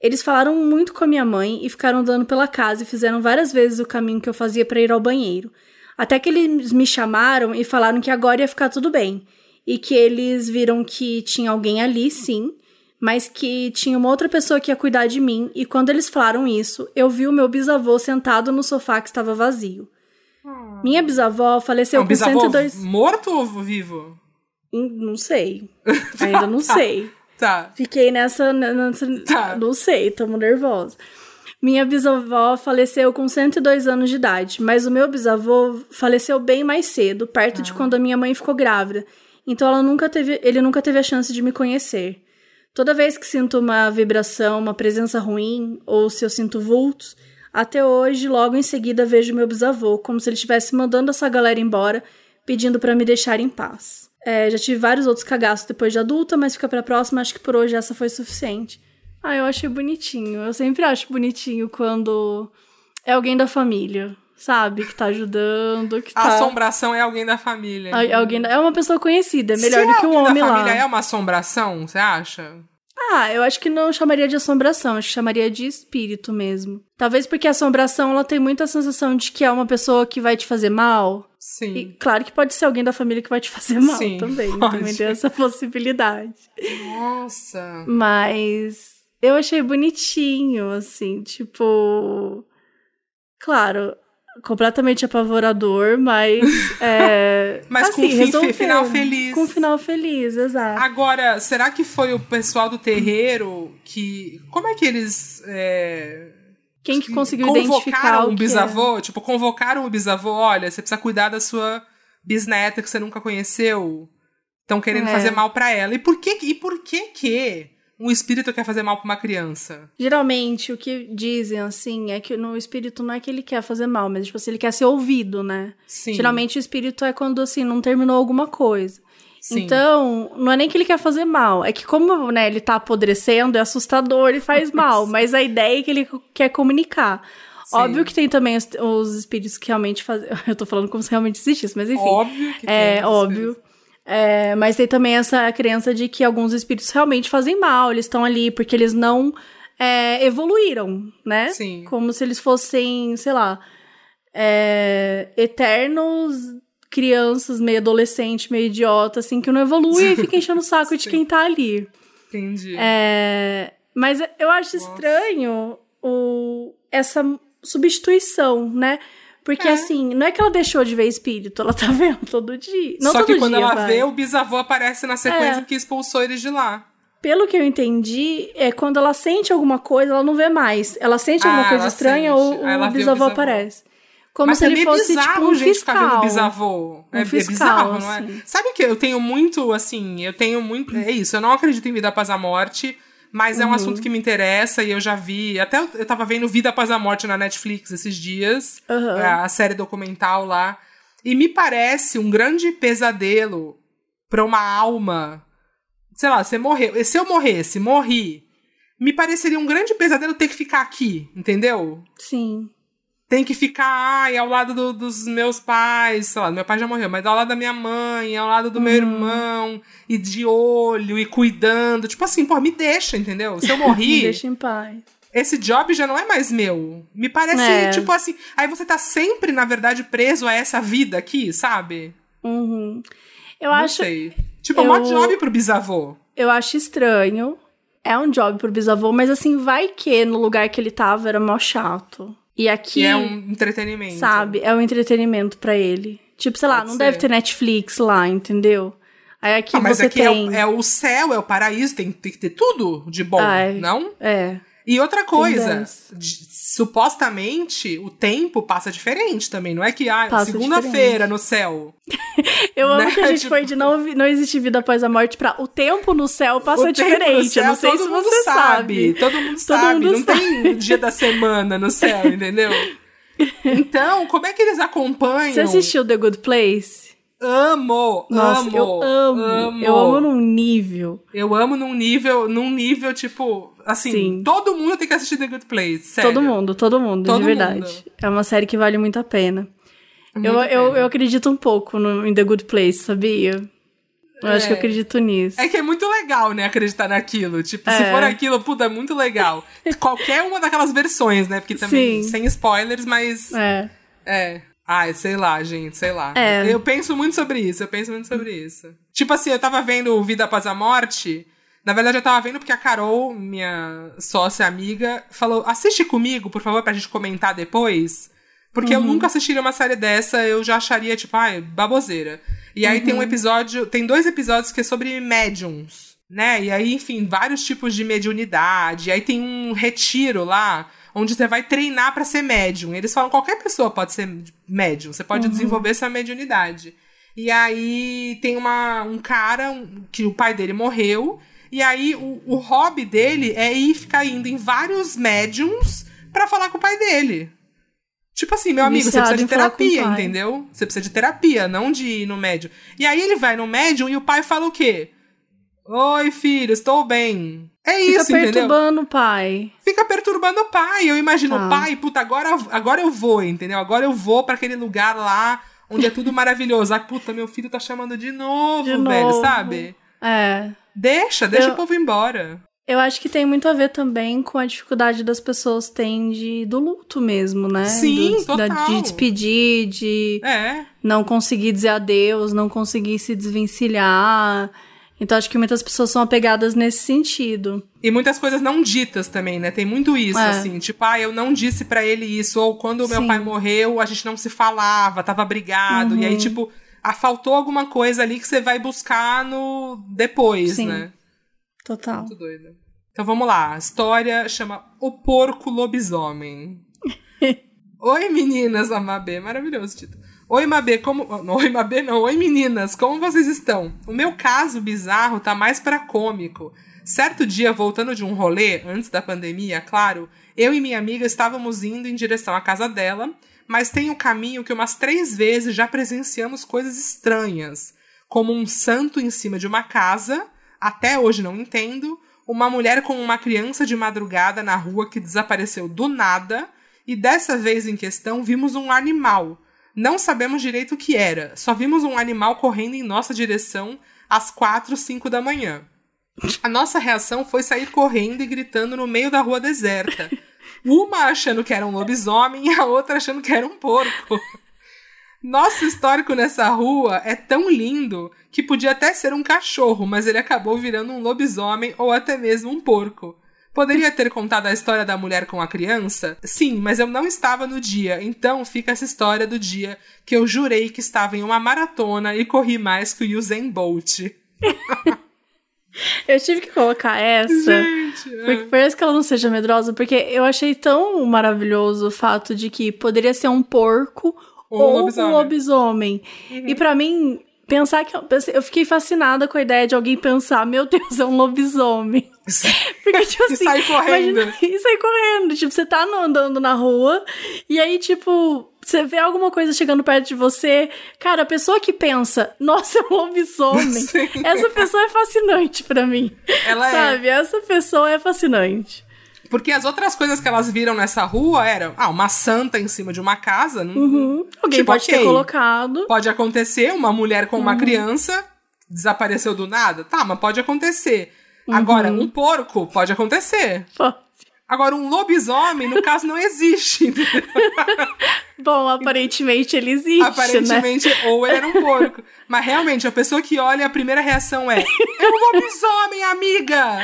Eles falaram muito com a minha mãe e ficaram andando pela casa e fizeram várias vezes o caminho que eu fazia para ir ao banheiro. Até que eles me chamaram e falaram que agora ia ficar tudo bem. E que eles viram que tinha alguém ali, sim, mas que tinha uma outra pessoa que ia cuidar de mim. E quando eles falaram isso, eu vi o meu bisavô sentado no sofá que estava vazio. Minha bisavó faleceu É um com bisavô 102. morto ou vivo? Hum, Não sei. Ainda não Tá. sei. Tá. Fiquei nessa. nessa Tá. Não sei, tamo nervosa. Minha bisavó faleceu com 102 anos de idade, mas o meu bisavô faleceu bem mais cedo, perto de quando a minha mãe ficou grávida. Então ela nunca teve, ele nunca teve a chance de me conhecer. Toda vez que sinto uma vibração, uma presença ruim, ou se eu sinto vultos, até hoje, logo em seguida vejo meu bisavô, como se ele estivesse mandando essa galera embora, pedindo pra me deixar em paz. É, já tive vários outros cagaços depois de adulta, mas fica pra próxima, acho que por hoje essa foi suficiente. Ah, eu achei bonitinho. Eu sempre acho bonitinho quando é alguém da família, sabe? Que tá ajudando, que A tá... assombração é alguém da família. Al- Alguém, é uma pessoa conhecida, é melhor Se do que o alguém homem da lá. família é uma assombração, você acha? Ah, eu acho que não chamaria de assombração, acho que chamaria de espírito mesmo. Talvez porque a assombração ela tem muita sensação de que é uma pessoa que vai te fazer mal. Sim. E claro que pode ser alguém da família que vai te fazer mal Sim, também. pode. Também tem essa possibilidade. Nossa. Mas eu achei bonitinho, assim, tipo. Claro, completamente apavorador, mas. É, Mas assim, com resolveram. final feliz. Com final feliz, exato. Agora, será que foi o pessoal do terreiro que. Como é que eles. é, Quem que conseguiu identificar o um é? bisavô? Tipo, convocaram o bisavô, olha, você precisa cuidar da sua bisneta que você nunca conheceu. Estão querendo É. fazer mal pra ela. E por que e por que que um espírito quer fazer mal pra uma criança? Geralmente, o que dizem, assim, é que no espírito não é que ele quer fazer mal, mas, tipo assim, ele quer ser ouvido, né? Sim. Geralmente, o espírito é quando, assim, não terminou alguma coisa. Sim. Então, não é nem que ele quer fazer mal, é que como, né, ele tá apodrecendo, é assustador e faz mal, mas a ideia é que ele quer comunicar. Sim. Óbvio que tem também os, os espíritos que realmente fazem... Eu tô falando como se realmente existisse, mas enfim. Óbvio que tem É, óbvio. É, mas tem também essa crença de que alguns espíritos realmente fazem mal, eles estão ali porque eles não é, evoluíram, né? Sim. Como se eles fossem, sei lá, é, eternos crianças, meio adolescente, meio idiota, assim, que não evolui e fica enchendo o saco de quem tá ali. Entendi. É, mas eu acho estranho o, essa substituição, né? Porque É. assim, não é que ela deixou de ver espírito, ela tá vendo todo dia. Não Só todo que quando dia, ela vai. vê, o bisavô aparece na sequência É. que expulsou eles de lá. Pelo que eu entendi, é quando ela sente alguma coisa, ela não vê mais. Ela sente Ah, alguma coisa estranha sente. ou o vê o bisavô bisavô. aparece. Como Mas se ele é meio fosse bizarro, tipo um gente, fiscal. ficar vendo bisavô. é, é fiscal, bizarro, não é? assim. Sabe que eu tenho muito, assim, eu tenho muito... É isso, eu não acredito em vida após a morte, Mas é um assunto que me interessa e eu já vi. Até eu tava vendo Vida Após a Morte na Netflix esses dias, Uhum. a série documental lá. E me parece um grande pesadelo pra uma alma. Sei lá, você morreu. Se eu morresse, morri. Me pareceria um grande pesadelo ter que ficar aqui, entendeu? Sim. Tem que ficar, ai, ao lado do- dos meus pais, sei lá, meu pai já morreu, mas ao lado da minha mãe, ao lado do meu irmão, e de olho, e cuidando. Tipo assim, pô, me deixa, entendeu? Se eu Me morri, deixa em paz. esse job já não é mais meu. Me parece, É. tipo assim. Aí você tá sempre, na verdade, preso a essa vida aqui, sabe? Uhum. Eu não acho, sei. Tipo, é um eu- job pro bisavô. eu acho estranho. É um job pro bisavô, mas assim, vai que no lugar que ele tava era mó chato. E aqui, Que é um entretenimento. sabe, é um entretenimento pra ele. Tipo, sei lá, Pode não ser. deve ter Netflix lá, entendeu? Aí aqui Ah, mas você aqui tem. é, o, é o céu, é o paraíso, tem, tem que ter tudo de bom, Ai. não? É. E outra coisa, de- supostamente o tempo passa diferente também, não é que ah, segunda-feira no céu. Eu amo Né? que a gente Tipo- foi de não, não existe vida após a morte pra o tempo no céu passa o diferente. céu, eu não sei todo se mundo você sabe. Todo mundo Todo sabe, mundo não tem dia da semana no céu, entendeu? Então, como é que eles acompanham? Você assistiu The Good Place? Amo, Nossa, amo, eu amo, Eu amo num nível. Eu amo num nível, num nível, tipo, assim, Sim. todo mundo tem que assistir The Good Place, sério. Todo mundo, todo mundo, Todo de verdade. mundo. É uma série que vale muito a pena. Muito Eu, eu, pena. eu acredito um pouco no, em The Good Place, sabia? Eu acho que eu É. acredito nisso. É que é muito legal, né, acreditar naquilo. Tipo, se É. for aquilo, puta, é muito legal. Qualquer uma daquelas versões, né? Porque também, Sim. sem spoilers, mas. É. É. Ai, sei lá, gente, sei lá. É. Eu penso muito sobre isso, eu penso muito sobre isso. Tipo assim, eu tava vendo o Vida Após a Morte. Na verdade, eu tava vendo porque a Carol, minha sócia amiga, falou: assiste comigo, por favor, pra gente comentar depois. Porque eu nunca assistiria uma série dessa, eu já acharia, tipo, ai, baboseira. E aí tem um episódio, tem dois episódios que é sobre médiums, né? E aí, enfim, vários tipos de mediunidade. E aí tem um retiro lá, onde você vai treinar pra ser médium. Eles falam qualquer pessoa pode ser médium, você pode desenvolver sua mediunidade. E aí tem uma, um cara um- que o pai dele morreu, e aí o, o hobby dele é ir ficar indo em vários médiums pra falar com o pai dele. Tipo assim, meu amigo, você precisa de terapia, entendeu? Você precisa de terapia, não de ir no médium. E aí ele vai no médium e o pai fala o quê? Oi, filho, estou bem. É Fica isso, entendeu? perturbando o pai. Fica perturbando o pai. Eu imagino Tá. pai, puta, agora, agora eu vou, entendeu? Agora eu vou pra aquele lugar lá onde é tudo maravilhoso. Ai, puta, meu filho tá chamando de novo, De velho, novo. sabe? É. Deixa, deixa Eu- o povo embora. Eu acho que tem muito a ver também com a dificuldade das pessoas têm de, do luto mesmo, né? Sim, do, da- total. de despedir, de É. não conseguir dizer adeus, não conseguir se desvencilhar. Então acho que muitas pessoas são apegadas nesse sentido. E muitas coisas não ditas também, né? Tem muito isso, É. assim. Tipo, ah, eu não disse pra ele isso. Ou quando o meu Sim. pai morreu, a gente não se falava, tava brigado. E aí, Uhum. tipo, ah, faltou alguma coisa ali que você vai buscar no depois, Sim. né? Total. Muito doida. Então vamos lá. A história chama O Porco Lobisomem. Oi, meninas, a Mabê. Maravilhoso o título. Oi, Mabê, como. Não, oi, Mabê, não. Oi, meninas, como vocês estão? O meu caso bizarro tá mais pra cômico. Certo dia, voltando de um rolê, antes da pandemia, claro, eu e minha amiga estávamos indo em direção à casa dela, mas tem um caminho que umas três vezes já presenciamos coisas estranhas, como um santo em cima de uma casa, até hoje não entendo, uma mulher com uma criança de madrugada na rua que desapareceu do nada, e dessa vez em questão vimos um animal. Não sabemos direito o que era, só vimos um animal correndo em nossa direção às quatro, cinco da manhã. A nossa reação foi sair correndo e gritando no meio da rua deserta. Uma achando que era um lobisomem e a outra achando que era um porco. Nosso histórico nessa rua é tão lindo que podia até ser um cachorro, mas ele acabou virando um lobisomem ou até mesmo um porco. Poderia ter contado a história da mulher com a criança? Sim, mas eu não estava no dia, então fica essa história do dia que eu jurei que estava em uma maratona e corri mais que o Usain Bolt. Eu tive que colocar essa. Gente, é. Porque parece que ela não seja medrosa, porque eu achei tão maravilhoso o fato de que poderia ser um porco Ou um ou, lobisomem. um lobisomem. E pra mim, pensar que. Eu fiquei fascinada com a ideia de alguém pensar: meu Deus, é um lobisomem. Porque, tipo assim. e sai correndo. Imagina, e sai correndo. Tipo, você tá andando na rua e aí, tipo, você vê alguma coisa chegando perto de você. Cara, a pessoa que pensa, nossa, é um lobisomem. Sim. Essa pessoa é fascinante para mim. Ela é. sabe? Essa pessoa é fascinante. Porque as outras coisas que elas viram nessa rua eram, ah, uma santa em cima de uma casa. Uhum. Alguém Tipo, pode ter ok. colocado. Pode acontecer, uma mulher com Uhum. uma criança desapareceu do nada. Tá, mas pode acontecer. Uhum. Agora, um porco pode acontecer. Pô. Agora, um lobisomem, no caso, não existe. Bom, aparentemente ele existe, né? Aparentemente, ou ele era um porco. Mas realmente, a pessoa que olha, a primeira reação é: É um lobisomem, amiga!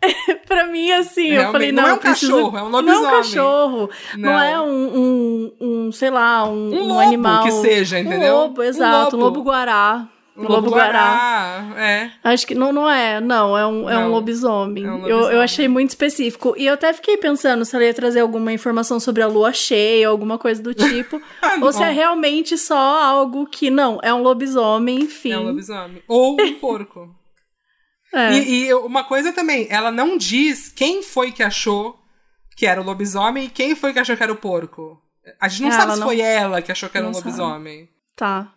Pra mim, assim, eu Realmente, falei, não não, é um eu preciso- cachorro, é um Não é um lobisomem. cachorro. Não, Não. é um, um, um, sei lá, um, Um um lobo animal. que seja, entendeu? Um lobo, Um exato. Um lobo. lobo guará. Um lobo-guará. É. Acho que não, não é, não, é um, é um Não, lobisomem. é um Eu, eu lobisomem. achei muito específico. E eu até fiquei pensando se ela ia trazer alguma informação sobre a lua cheia, alguma coisa do tipo. Ah, ou se é não. realmente só algo que, não, é um lobisomem, enfim. É um lobisomem. Ou um porco. É. E, e uma coisa também, ela não diz quem foi que achou que era o lobisomem e quem foi que achou que era o porco. A gente não Ela sabe se não- foi ela que achou que era um não sabe. lobisomem. Tá.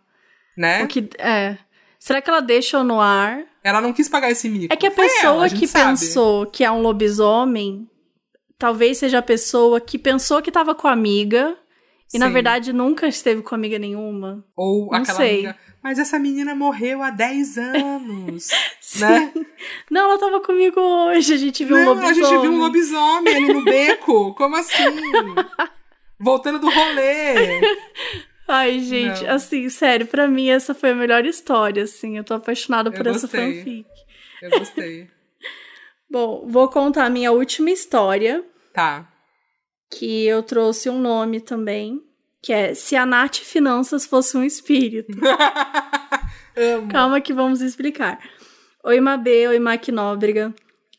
Né? O que, é. Será que ela deixou no ar? Ela não quis pagar esse mico. É que a Foi pessoa ela, a que sabe. pensou que é um lobisomem, talvez seja a pessoa que pensou que tava com a amiga e na Sim. verdade nunca esteve com amiga nenhuma. Ou não aquela sei. amiga. Mas essa menina morreu há 10 anos. né? Não, ela tava comigo hoje, a gente viu um Não, lobisomem. a gente viu um lobisomem ali no beco. Como assim? Voltando do rolê. Ai, gente, Não. assim, sério, pra mim essa foi a melhor história, assim. Eu tô apaixonada Eu por essa gostei. fanfic. Eu gostei. Bom, vou contar a minha última história, Tá. que eu trouxe um nome também, que é Se a Nath Finanças fosse um espírito. Amo. Calma que vamos explicar. Oi, Mabê, oi, Mac Nóbrega.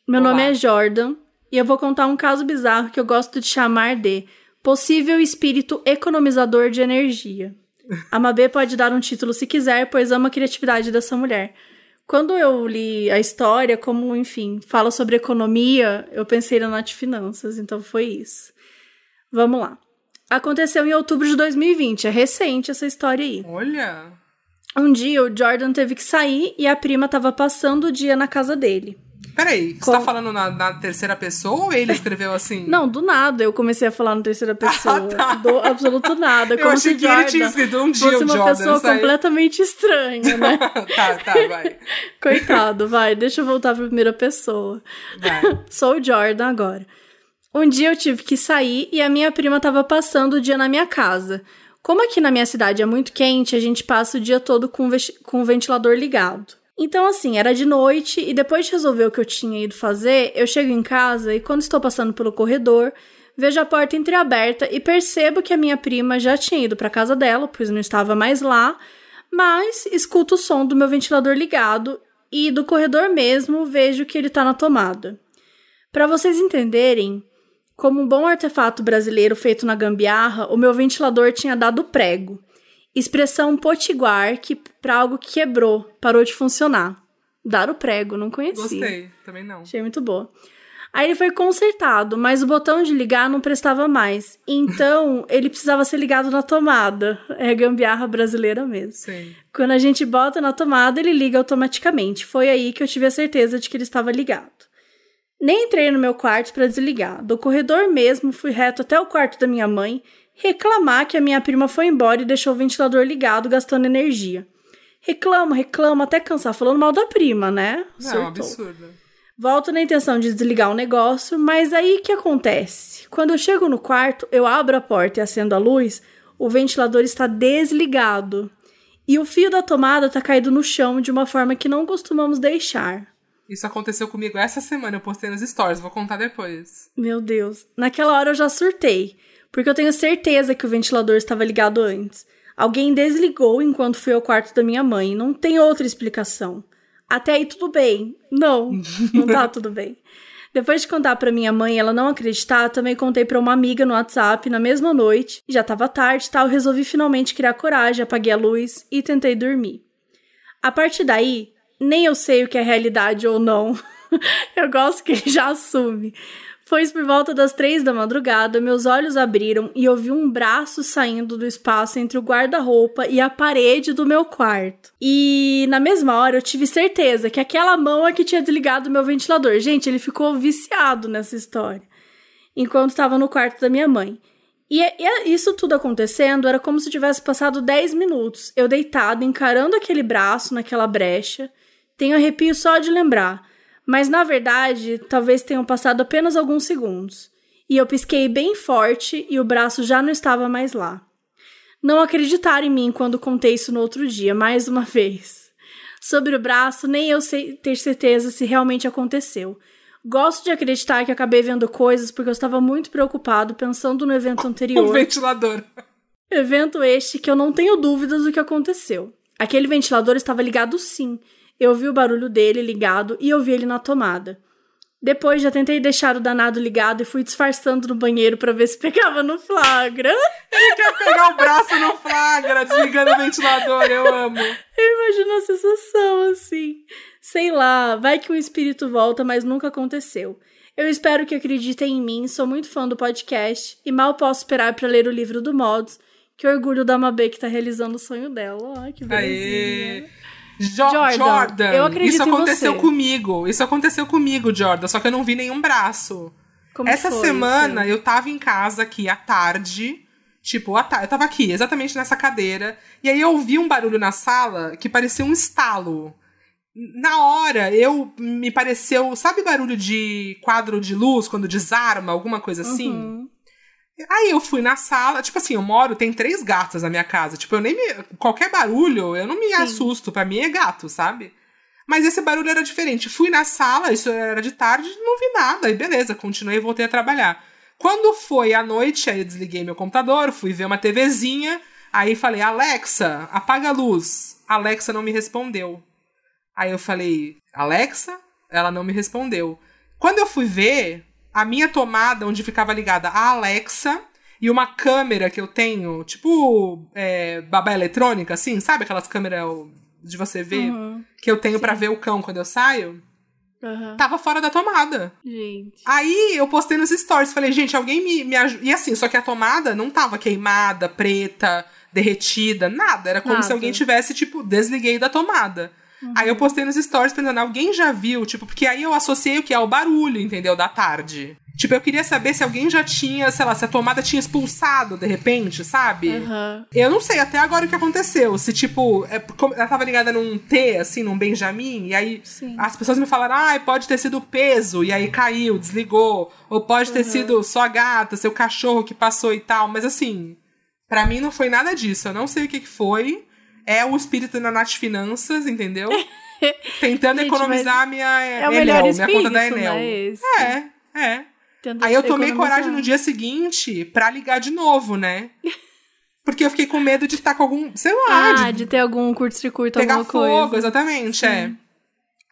Meu Olá. nome é Jordan e eu vou contar um caso bizarro que eu gosto de chamar de possível espírito economizador de energia. A Mabê pode dar um título se quiser, pois amo a criatividade dessa mulher. Quando eu li a história, como, enfim, fala sobre economia, eu pensei na Nath Finanças, então foi isso. Vamos lá. Aconteceu em outubro de 2020, é recente essa história aí. Olha. Um dia o Jordan teve que sair e a prima tava passando o dia na casa dele. Peraí, você Com- tá falando na, na terceira pessoa ou ele escreveu assim? Não, do nada eu comecei a falar na terceira pessoa. tá. Do absoluto nada. Eu como achei se que ele Jordan tinha escrito um dia fosse uma Jordan. pessoa completamente estranha, né? tá, tá, vai. Coitado, vai, deixa eu voltar pra primeira pessoa. Vai. Sou o Jordan agora. Um dia eu tive que sair e a minha prima tava passando o dia na minha casa. Como aqui na minha cidade é muito quente, a gente passa o dia todo com com o ventilador ligado. Então, assim, era de noite e depois de resolver o que eu tinha ido fazer, eu chego em casa e quando estou passando pelo corredor, vejo a porta entreaberta e percebo que a minha prima já tinha ido para casa dela, pois não estava mais lá, mas escuto o som do meu ventilador ligado e do corredor mesmo vejo que ele está na tomada. Para vocês entenderem, como um bom artefato brasileiro feito na gambiarra, o meu ventilador tinha dado prego. Expressão potiguar que para algo que quebrou, parou de funcionar. Dar o prego, não conhecia. Gostei, também não. Achei muito boa. Aí ele foi consertado, mas o botão de ligar não prestava mais. Então, ele precisava ser ligado na tomada. É gambiarra brasileira mesmo. Sim. Quando a gente bota na tomada, ele liga automaticamente. Foi aí que eu tive a certeza de que ele estava ligado. Nem entrei no meu quarto para desligar. Do corredor mesmo, fui reto até o quarto da minha mãe reclamar que a minha prima foi embora e deixou o ventilador ligado, gastando energia. Reclamo, reclamo, até cansar, falando mal da prima, né? Não, Surtou. absurdo. Volto na intenção de desligar o negócio, mas aí que acontece? Quando eu chego no quarto, eu abro a porta e acendo a luz, o ventilador está desligado. E o fio da tomada está caído no chão de uma forma que não costumamos deixar. Isso aconteceu comigo essa semana, eu postei nas stories, vou contar depois. Meu Deus. Naquela hora eu já surtei, porque eu tenho certeza que o ventilador estava ligado antes. Alguém desligou enquanto fui ao quarto da minha mãe. Não tem outra explicação. Até aí tudo bem. Não, não tá tudo bem. Depois de contar pra minha mãe ela não acreditar, também contei pra uma amiga no WhatsApp na mesma noite. Já tava tarde e tal, resolvi finalmente criar coragem, apaguei a luz e tentei dormir. A partir daí, nem eu sei o que é realidade ou não. eu gosto que ele já assume. Pois por volta das três da madrugada, meus olhos abriram e eu vi um braço saindo do espaço entre o guarda-roupa e a parede do meu quarto. E na mesma hora eu tive certeza que aquela mão é que tinha desligado o meu ventilador. Gente, ele ficou viciado nessa história. Enquanto estava no quarto da minha mãe. E, e isso tudo acontecendo era como se tivesse passado 10 minutos. Eu deitado, encarando aquele braço naquela brecha. Tenho arrepio só de lembrar. Mas na verdade, talvez tenham passado apenas alguns segundos. E eu pisquei bem forte e o braço já não estava mais lá. Não acreditaram em mim quando contei isso no outro dia, mais uma vez. Sobre o braço, nem eu sei ter certeza se realmente aconteceu. Gosto de acreditar que acabei vendo coisas porque eu estava muito preocupado pensando no evento anterior. O ventilador. Evento este que eu não tenho dúvidas do que aconteceu. Aquele ventilador estava ligado sim, eu vi o barulho dele ligado e eu vi ele na tomada. Depois já tentei deixar o danado ligado e fui disfarçando no banheiro para ver se pegava no flagra. Ele quer pegar o braço no flagra, desligando o ventilador, eu amo. Eu imagino a sensação assim. Sei lá, vai que um espírito volta, mas nunca aconteceu. Eu espero que acreditem em mim, sou muito fã do podcast e mal posso esperar para ler o livro do Modos. Que orgulho da Mabê que tá realizando o sonho dela. Ai, que belezinha. Aê. Jo Jordan, Jordan, eu acredito isso aconteceu comigo. Isso aconteceu comigo, Jordan, só que eu não vi nenhum braço. Como Essa semana isso? eu tava em casa aqui à tarde. Tipo, eu tava aqui, exatamente nessa cadeira. E aí eu ouvi um barulho na sala que parecia um estalo. Na hora, eu me pareceu. Sabe barulho de quadro de luz quando desarma, alguma coisa assim? Uhum. Aí eu fui na sala, tipo assim, eu moro, tem três gatas na minha casa. Tipo, eu nem me. Qualquer barulho, eu não me Sim. assusto. Pra mim é gato, sabe? Mas esse barulho era diferente. Fui na sala, isso era de tarde, não vi nada. Aí beleza, continuei e voltei a trabalhar. Quando foi à noite, aí eu desliguei meu computador, fui ver uma TVzinha. Aí falei, Alexa, apaga a luz. Alexa não me respondeu. Aí eu falei, Alexa? Ela não me respondeu. Quando eu fui ver, a minha tomada, onde ficava ligada a Alexa, e uma câmera que eu tenho, tipo é, babá eletrônica, assim, sabe? Aquelas câmeras de você ver, uhum. que eu tenho para ver o cão quando eu saio. Uhum. Tava fora da tomada. Gente. Aí eu postei nos stories, falei, gente, alguém me, me ajuda. E assim, só que a tomada não tava queimada, preta, derretida, nada. Era como nada. se alguém tivesse, tipo, desliguei da tomada. Uhum. Aí eu postei nos stories pensando, alguém já viu? Tipo, porque aí eu associei o que é o barulho, entendeu? Da tarde. Tipo, eu queria saber se alguém já tinha, sei lá, se a tomada tinha expulsado de repente, sabe? Uhum. Eu não sei até agora o que aconteceu. Se, tipo, é, ela tava ligada num T, assim, num Benjamin, e aí Sim. as pessoas me falaram, ah, pode ter sido peso, e aí caiu, desligou. Ou pode ter uhum. sido só a gata, seu cachorro que passou e tal. Mas assim, para mim não foi nada disso. Eu não sei o que, que foi é o espírito da Nath Finanças, entendeu? Tentando Gente, economizar a minha é o Enel, espírito, minha conta da Enel. Né, é, é. Tentando Aí eu tomei coragem no dia seguinte pra ligar de novo, né? Porque eu fiquei com medo de estar com algum, sei lá, ah, de, de ter algum curto-circuito, alguma coisa. Pegar fogo, exatamente, Sim. é.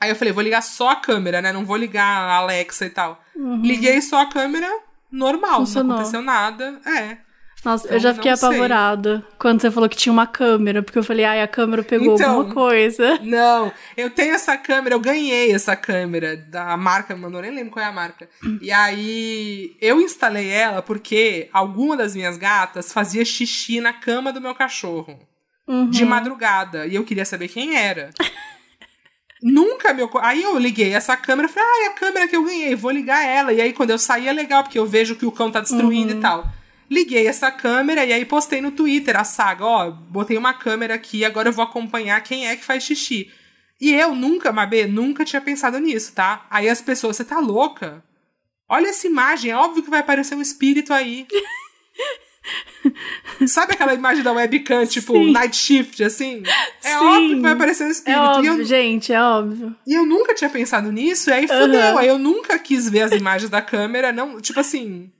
Aí eu falei, vou ligar só a câmera, né? Não vou ligar a Alexa e tal. Uhum. Liguei só a câmera, normal, Funcionou. não aconteceu nada. É. Nossa, então, eu já fiquei apavorada sei. quando você falou que tinha uma câmera, porque eu falei, ai, a câmera pegou então, alguma coisa. Não, eu tenho essa câmera, eu ganhei essa câmera da marca, mandou nem lembro qual é a marca. E aí eu instalei ela porque alguma das minhas gatas fazia xixi na cama do meu cachorro. Uhum. De madrugada. E eu queria saber quem era. Nunca me ocorreu. Aí eu liguei essa câmera e falei, ah, é a câmera que eu ganhei, vou ligar ela. E aí quando eu saí é legal, porque eu vejo que o cão tá destruindo uhum. e tal. Liguei essa câmera e aí postei no Twitter a saga, ó, botei uma câmera aqui, agora eu vou acompanhar quem é que faz xixi. E eu nunca, Mabê, nunca tinha pensado nisso, tá? Aí as pessoas, você tá louca? Olha essa imagem, é óbvio que vai aparecer um espírito aí. Sabe aquela imagem da webcam, tipo, Sim. night shift, assim? É Sim. óbvio que vai aparecer um espírito. É óbvio, eu, gente, é óbvio. E eu nunca tinha pensado nisso, e aí fudeu. Uhum. Aí eu nunca quis ver as imagens da câmera, não, tipo assim,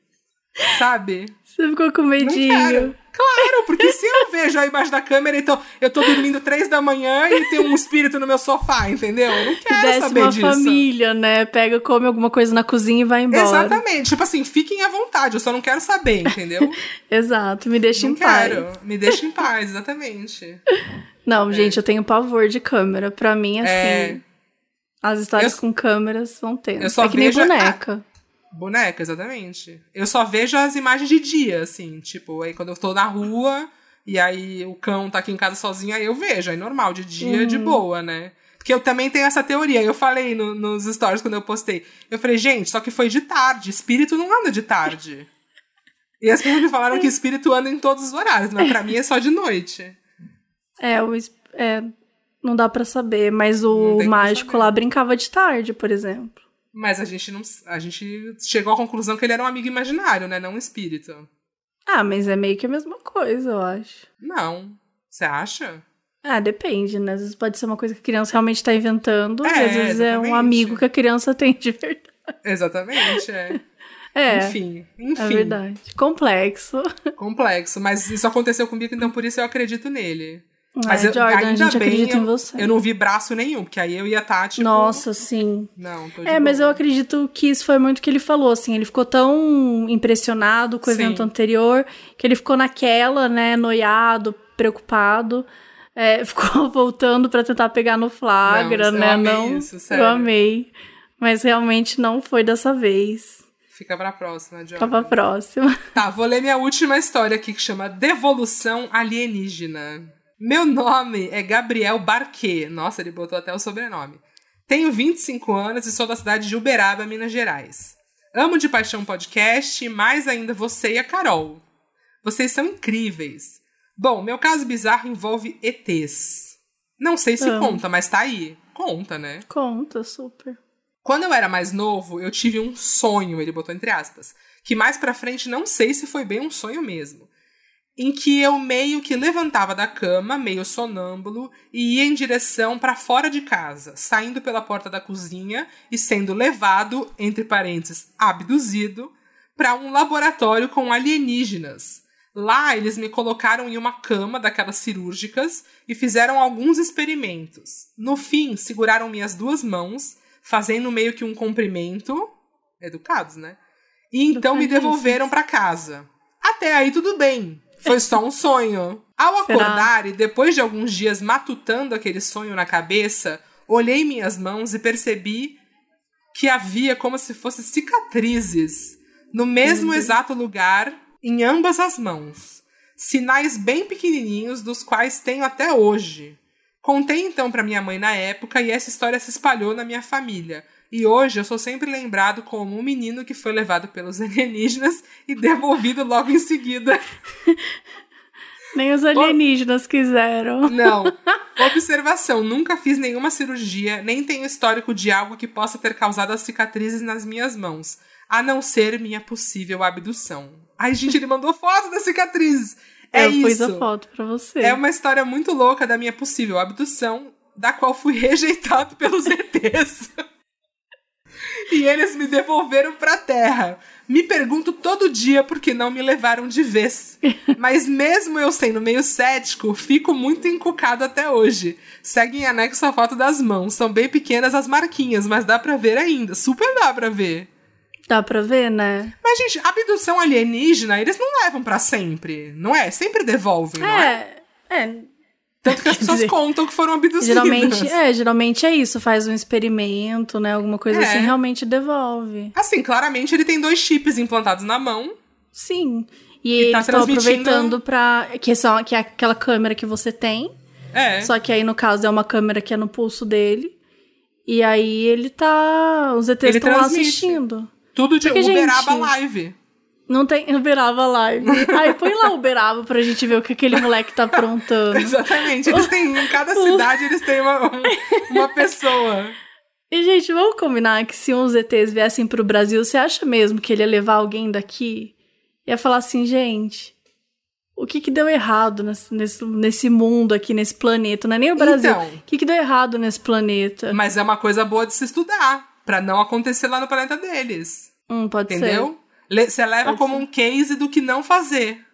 sabe? Você ficou com medinho. Claro, porque se eu vejo aí embaixo da câmera, então eu tô dormindo três da manhã e tem um espírito no meu sofá, entendeu? Eu não quero saber uma disso. família, né? Pega, come alguma coisa na cozinha e vai embora. Exatamente. Tipo assim, fiquem à vontade, eu só não quero saber, entendeu? Exato, me deixa não em quero. paz. Me deixa em paz, exatamente. Não, gente, eu tenho pavor de câmera. Pra mim, assim. É. As histórias Eu- com câmeras vão ter. Eu só é que nem vejo a- boneca. Boneca, exatamente. Eu só vejo as imagens de dia, assim. Tipo, aí quando eu tô na rua e aí o cão tá aqui em casa sozinho, aí eu vejo. Aí normal, de dia, Uhum. de boa, né? Porque eu também tenho essa teoria. Eu falei no- nos stories quando eu postei. Eu falei, gente, só que foi de tarde. Espírito não anda de tarde. E as pessoas me falaram que espírito anda em todos os horários, mas pra mim é só de noite. É, o, é, não dá pra saber, mas o mágico lá brincava de tarde, por exemplo. Mas a gente não. A gente chegou à conclusão que ele era um amigo imaginário, né? Não um espírito. Ah, mas é meio que a mesma coisa, eu acho. Não. Você acha? Ah, depende, né? Às vezes pode ser uma coisa que a criança realmente tá inventando, É, às vezes é exatamente. um amigo que a criança tem de verdade. Exatamente, é. É, Enfim, enfim. é verdade. Complexo. Complexo. Mas isso aconteceu comigo, então por isso eu acredito nele. Mas é, eu, Jordan, a ainda gente bem acredita eu, em você. eu não vi braço nenhum, porque aí eu ia estar, tipo. Nossa, sim. Não, tô de É, mas eu boa. acredito que isso foi muito o que ele falou, assim, ele ficou tão impressionado com o Sim. evento anterior, que ele ficou naquela, né, noiado, preocupado, é, ficou voltando pra tentar pegar no flagra, Não, eu né, amei não, isso, sério. eu amei, mas realmente não foi dessa vez, Fica pra próxima, John. tava próxima. Tá, vou ler minha última história aqui que chama Devolução Alienígena. Meu nome é Gabriel Barquet. Nossa, ele botou até o sobrenome. Tenho 25 anos e sou da cidade de Uberaba, Minas Gerais. Amo de paixão podcast e mais ainda você e a Carol. Vocês são incríveis. Bom, meu caso bizarro envolve ETs. Não sei se Amo. conta, mas tá aí. Conta, né? Conta, super. Quando eu era mais novo, eu tive um sonho, ele botou entre aspas, que mais pra frente não sei se foi bem um sonho mesmo, em que eu meio que levantava da cama, meio sonâmbulo, e ia em direção pra fora de casa, saindo pela porta da cozinha e sendo levado, entre parênteses, abduzido, pra um laboratório com alienígenas. Lá eles me colocaram em uma cama daquelas cirúrgicas e fizeram alguns experimentos. No fim, seguraram minhas duas mãos, fazendo meio que um comprimento, educados, né? E então me devolveram pra casa. Até aí tudo bem. Foi só um sonho. Ao Será? acordar e depois de alguns dias matutando aquele sonho na cabeça, olhei minhas mãos e percebi que havia como se fossem cicatrizes no mesmo exato lugar em ambas as mãos. Sinais bem pequenininhos dos quais tenho até hoje. Contei então para minha mãe na época e essa história se espalhou na minha família. E hoje eu sou sempre lembrado como um menino que foi levado pelos alienígenas e devolvido logo em seguida. Nem os alienígenas quiseram. Não. Observação: nunca fiz nenhuma cirurgia, nem tenho histórico de algo que possa ter causado as cicatrizes nas minhas mãos, a não ser minha possível abdução. Ai, gente, ele mandou foto das cicatrizes. É eu pus isso. a foto pra você. É uma história muito louca da minha possível abdução, da qual fui rejeitado pelos ETs. e eles me devolveram pra Terra. Me pergunto todo dia por que não me levaram de vez. Mas mesmo eu sendo meio cético, fico muito encucado até hoje. Segue em anexo a foto das mãos. São bem pequenas as marquinhas, mas dá pra ver ainda. Super dá pra ver. Dá pra ver, né? Mas, gente, abdução alienígena, eles não levam pra sempre, não é? Sempre devolvem, não é? É, é. Tanto que as pessoas dizer, contam que foram abduzidas. Geralmente, é, geralmente é isso, faz um experimento, né? Alguma coisa É. assim, realmente devolve. Assim, claramente ele tem dois chips implantados na mão. Sim. E, E tá estão transmitindo- aproveitando pra. Que, são, que é aquela câmera que você tem. É. Só que aí, no caso, é uma câmera que é no pulso dele. E aí ele tá. Os ETs estão lá assistindo. Tudo de Porque, Uberaba gente, Live. Não tem Uberaba Live. Aí põe lá o Uberaba pra gente ver o que aquele moleque tá aprontando. Exatamente. Eles têm, em cada cidade, eles têm uma, um- uma pessoa. E, gente, vamos combinar que se uns ETs viessem pro Brasil, você acha mesmo que ele ia levar alguém daqui? Ia falar assim, gente, o que que deu errado nesse, nesse, nesse mundo aqui, nesse planeta? Não é nem o Brasil. Então. O que que deu errado nesse planeta? Mas é uma coisa boa de se estudar. Pra não acontecer lá no planeta deles. Hum, pode Entendeu? Le- Você leva como um case do que não fazer.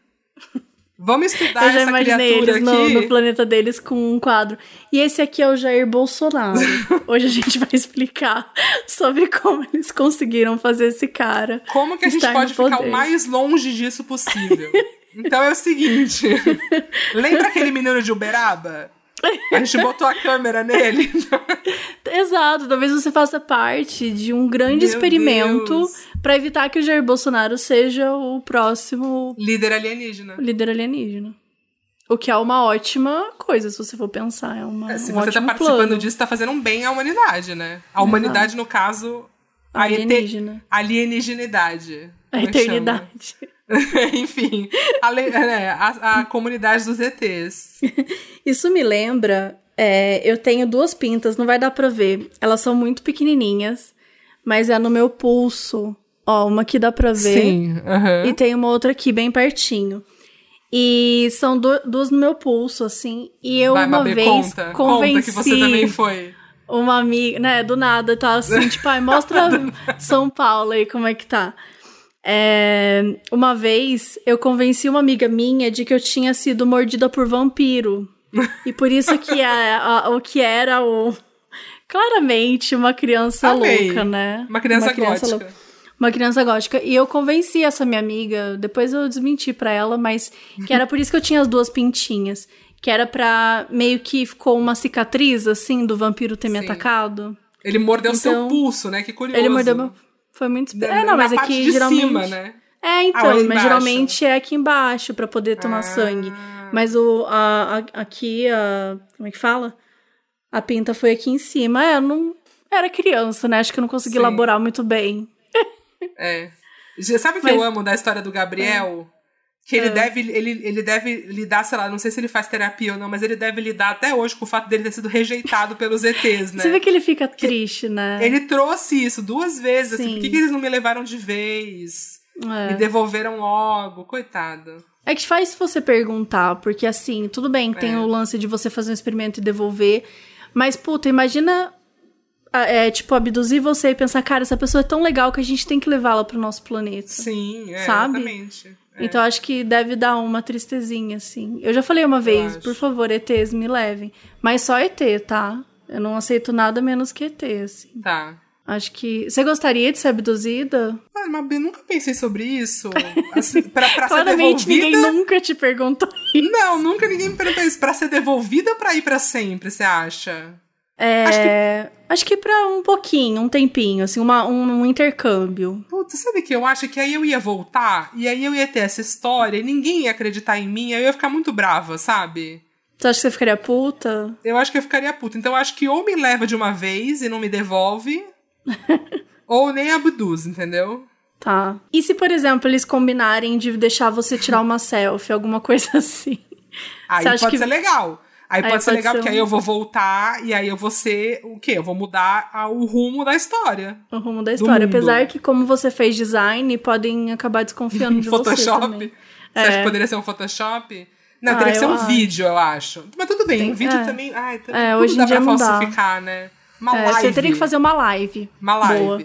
Vamos estudar Eu já essa imaginei criatura eles no, aqui. no planeta deles com um quadro. E esse aqui é o Jair Bolsonaro. Hoje a gente vai explicar sobre como eles conseguiram fazer esse cara. Como que a gente no pode ficar o mais longe disso possível? então é o seguinte. lembra aquele menino de Uberaba? A gente botou a câmera nele. Exato, talvez você faça parte de um grande Meu experimento para evitar que o Jair Bolsonaro seja o próximo Líder alienígena. líder alienígena. O que é uma ótima coisa, se você for pensar. É uma, É, se um você tá ótimo participando plano. disso, tá fazendo um bem à humanidade, né? A humanidade, no caso, a Alienígena. alienígenidade. A é que chama? Enfim, a, le- é, a, a comunidade dos ETs. Isso me lembra. é, eu tenho duas pintas, não vai dar pra ver. Elas são muito pequenininhas, mas é no meu pulso. Ó, uma aqui dá pra ver. Sim, aham. E tem uma outra aqui bem pertinho. E são du- duas no meu pulso, assim. E eu Vai, uma Mabê, vez conta. convenci Conta que você também foi. uma amiga, né, do nada, tá assim, tipo, ai, mostra São Paulo aí como é que tá. É, uma vez eu convenci uma amiga minha de que eu tinha sido mordida por vampiro. E por isso que a- a- o que era o. Claramente uma criança Amei. louca, né? Uma criança, gótica. louca. Uma criança gótica. E eu convenci essa minha amiga, depois eu desmenti pra ela, mas que era por isso que eu tinha as duas pintinhas. Que era pra meio que ficou uma cicatriz, assim, do vampiro ter me Sim. atacado. Ele mordeu seu Então, pulso, né? Que curioso. Ele mordeu meu. Foi muito. Na- É, não, mas aqui de geralmente. cima, né? É, Ah, então, ali mas geralmente é aqui embaixo pra poder tomar Ah. sangue. Mas o a, a- aqui a como é que fala? A pinta foi aqui em cima. É, eu não era criança, né? Acho que eu não consegui Sim. elaborar muito bem. É. Sabe o que Mas- eu amo da história do Gabriel? Que ele, Ah. deve, ele, ele deve lidar, sei lá, não sei se ele faz terapia ou não, mas ele deve lidar até hoje com o fato dele ter sido rejeitado pelos ETs, né? Você vê que ele fica triste, né? Ele trouxe isso duas vezes, assim, Sim. por que, que eles não me levaram de vez? É. Me devolveram logo, coitado. É que faz você perguntar, porque assim, tudo bem, tem É. o lance de você fazer um experimento e devolver, mas puta, imagina é, tipo, abduzir você e pensar, cara, essa pessoa é tão legal que a gente tem que levá-la pro nosso planeta. Sim, é, Sabe? exatamente. É. Então acho que deve dar uma tristezinha, assim. Eu já falei uma vez, por favor, ETs, me levem. Mas só ET, tá? Eu não aceito nada menos que ET, assim. Tá. Acho que. Você gostaria de ser abduzida? Ah, mas eu nunca pensei sobre isso. Assim, pra, pra ser Claramente devolvida. ninguém nunca te perguntou isso. Não, nunca ninguém me perguntou isso. Pra ser devolvida ou pra ir pra sempre, você acha? É. Acho que pra um pouquinho, um tempinho, assim, uma, um, um intercâmbio. Putz, sabe que eu acho que aí eu ia voltar e aí eu ia ter essa história e ninguém ia acreditar em mim, aí eu ia ficar muito brava, sabe? Você acha que você ficaria puta? Eu acho que eu ficaria puta. Então eu acho que ou me leva de uma vez e não me devolve, ou nem abduz, entendeu? Tá. E se, por exemplo, eles combinarem de deixar você tirar uma selfie, alguma coisa assim? Aí Você acha pode que- ser legal. Aí, Aí pode ser pode legal, ser porque um- aí eu vou voltar e aí eu vou ser o quê? Eu vou mudar a- o rumo da história. O rumo da história. Apesar que, como você fez design, podem acabar desconfiando de você Photoshop? Você acha É. que poderia ser um Photoshop? Não, Ah, teria que ser um acho. vídeo, eu acho. Mas tudo bem, Tem- um vídeo é. também. Ai, tudo, É, hoje em dá dia pra dá. falsificar, né? Uma É, live. você teria que fazer uma live. Uma live. Boa.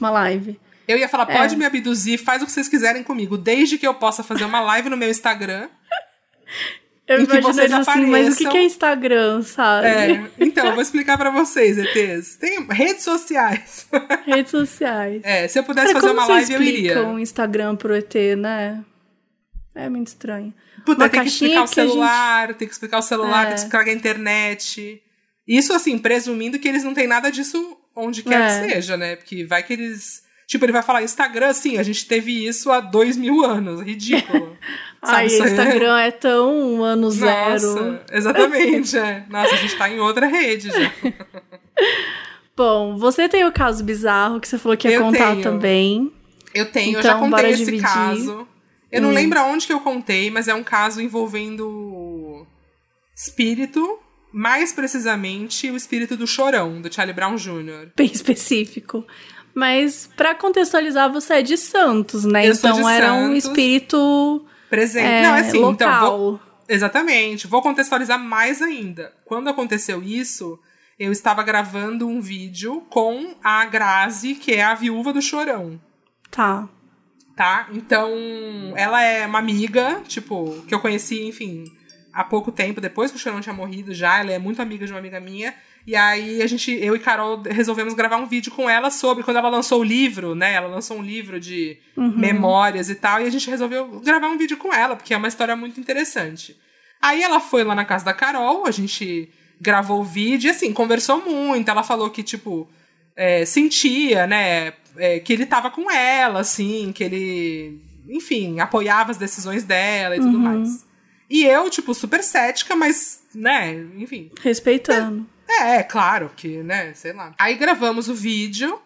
Uma live. Eu ia falar, É. pode me abduzir, faz o que vocês quiserem comigo, desde que eu possa fazer uma live no meu Instagram. Eu E que vocês assim, mas o que, é Instagram, sabe? É, então, eu vou explicar pra vocês, ETs. Tem redes sociais. Redes sociais. É, se eu pudesse Cara, fazer como uma live, eu iria. um Instagram pro ET, né? É muito estranho. Puta, tem que explicar o que gente- celular, tem que explicar o celular, É. tem que explicar a internet. Isso, assim, presumindo que eles não têm nada disso onde quer É. que seja, né? Porque vai que eles. Tipo, ele vai falar Instagram, sim, a gente teve isso há dois mil anos. Ridículo. Sabe, Ai, é- Instagram é tão ano zero. Nossa, exatamente, é. Nossa, a gente tá em outra rede já. Bom, você tem o caso bizarro que você falou que ia Eu contar tenho. também. Eu tenho, eu Então, já contei bora esse dividir. caso. Eu não Hum. lembro aonde que eu contei, mas é um caso envolvendo espírito, mais precisamente o espírito do Chorão, do Charlie Brown Jr. Bem específico. Mas pra contextualizar, você é de Santos, né? Eu então era um Santos. espírito Presente. é, não, é assim, então, local. vou, exatamente. Vou contextualizar mais ainda. Quando aconteceu isso, eu estava gravando um vídeo com a Grazi, que é a viúva do Chorão. Tá. tá? Então, ela é uma amiga, tipo, que eu conheci, enfim, há pouco tempo, depois que o Chorão tinha morrido já, ela é muito amiga de uma amiga minha. E aí a gente, eu e Carol resolvemos gravar um vídeo com ela sobre quando ela lançou o livro, né? Ela lançou um livro de memórias e tal, e a gente resolveu gravar um vídeo com ela, porque é uma história muito interessante. Aí ela foi lá na casa da Carol, a gente gravou o vídeo e assim, conversou muito. Ela falou que, tipo, é, sentia, né, é, que ele tava com ela, assim, que ele, enfim, apoiava as decisões dela e tudo uhum. mais. E eu, tipo, super cética, mas, né, enfim. Respeitando. É, é, claro que, né, sei lá. Aí gravamos o vídeo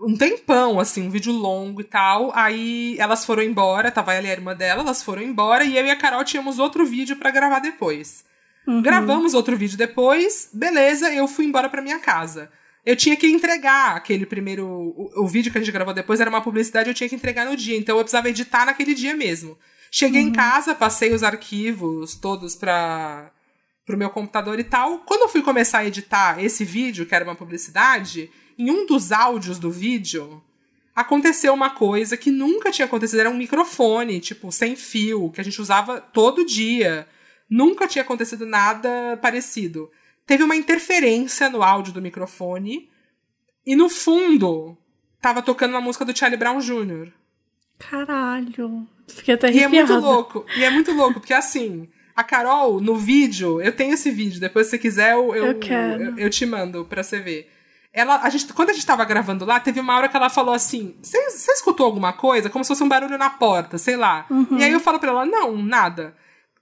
um tempão, assim, um vídeo longo e tal. Aí elas foram embora, tava ela e a irmã dela, elas foram embora, e eu e a Carol tínhamos outro vídeo para gravar depois. Uhum. Gravamos outro vídeo depois, beleza, eu fui embora pra minha casa. Eu tinha que entregar aquele primeiro. O, o, vídeo que a gente gravou depois era uma publicidade, eu tinha que entregar no dia, então eu precisava editar naquele dia mesmo. Cheguei uhum. em casa, passei os arquivos todos para pro meu computador e tal. Quando eu fui começar a editar esse vídeo, que era uma publicidade, em um dos áudios do vídeo, aconteceu uma coisa que nunca tinha acontecido. Era um microfone, tipo, sem fio, que a gente usava todo dia. Nunca tinha acontecido nada parecido. Teve uma interferência no áudio do microfone. E no fundo, tava tocando uma música do Charlie Brown Jr. Caralho. Fiquei até E é muito louco. E é muito louco, porque assim, a Carol, no vídeo, eu tenho esse vídeo, depois se você quiser, eu, eu, eu, eu, eu te mando pra você ver ela, a gente, quando a gente tava gravando lá, teve uma hora que ela falou assim: Você escutou alguma coisa? Como se fosse um barulho na porta, sei lá. Uhum. E aí eu falo pra ela: Não, nada.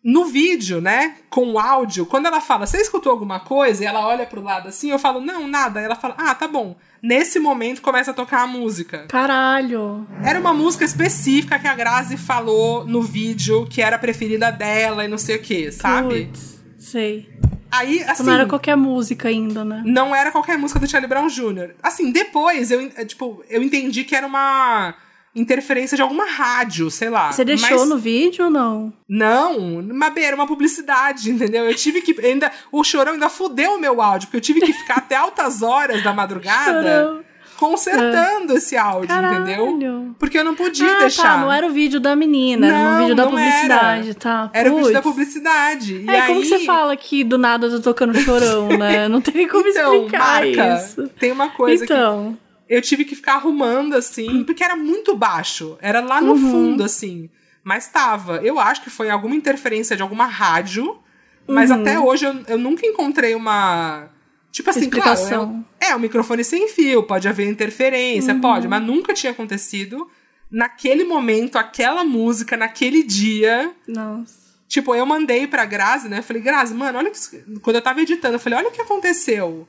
No vídeo, né, com o áudio, quando ela fala, você escutou alguma coisa? E ela olha pro lado assim, eu falo, não, nada. E ela fala, ah, tá bom. Nesse momento começa a tocar a música. Caralho! Era uma música específica que a Grazi falou no vídeo, que era a preferida dela e não sei o que, sabe? Puts, sei. Aí, assim. Não era qualquer música ainda, né? Não era qualquer música do Charlie Brown Jr. Assim, depois eu, tipo, eu entendi que era uma interferência de alguma rádio, sei lá. Você deixou mas... no vídeo ou não? Não, mas era uma publicidade, entendeu? Eu tive que. Ainda, o chorão ainda fudeu o meu áudio, porque eu tive que ficar até altas horas da madrugada. Chorão consertando é. esse áudio, Caralho. entendeu? Porque eu não podia ah, deixar. Tá, não era o vídeo da menina, não, era o vídeo da publicidade, era. tá? Era Puts. o vídeo da publicidade. É, aí... como que você fala que do nada eu tô tocando chorão, né? Não tem como então, explicar marca, isso. Tem uma coisa então. que eu tive que ficar arrumando, assim, porque era muito baixo. Era lá no uhum. fundo, assim. Mas tava. Eu acho que foi alguma interferência de alguma rádio. Mas uhum. até hoje eu, eu nunca encontrei uma Tipo assim, Explicação. claro, é, é um microfone sem fio, pode haver interferência, uhum. pode, mas nunca tinha acontecido naquele momento, aquela música, naquele dia. Nossa. Tipo, eu mandei pra Grazi, né? Falei, Grazi, mano, olha que... Quando eu tava editando, eu falei, olha o que aconteceu.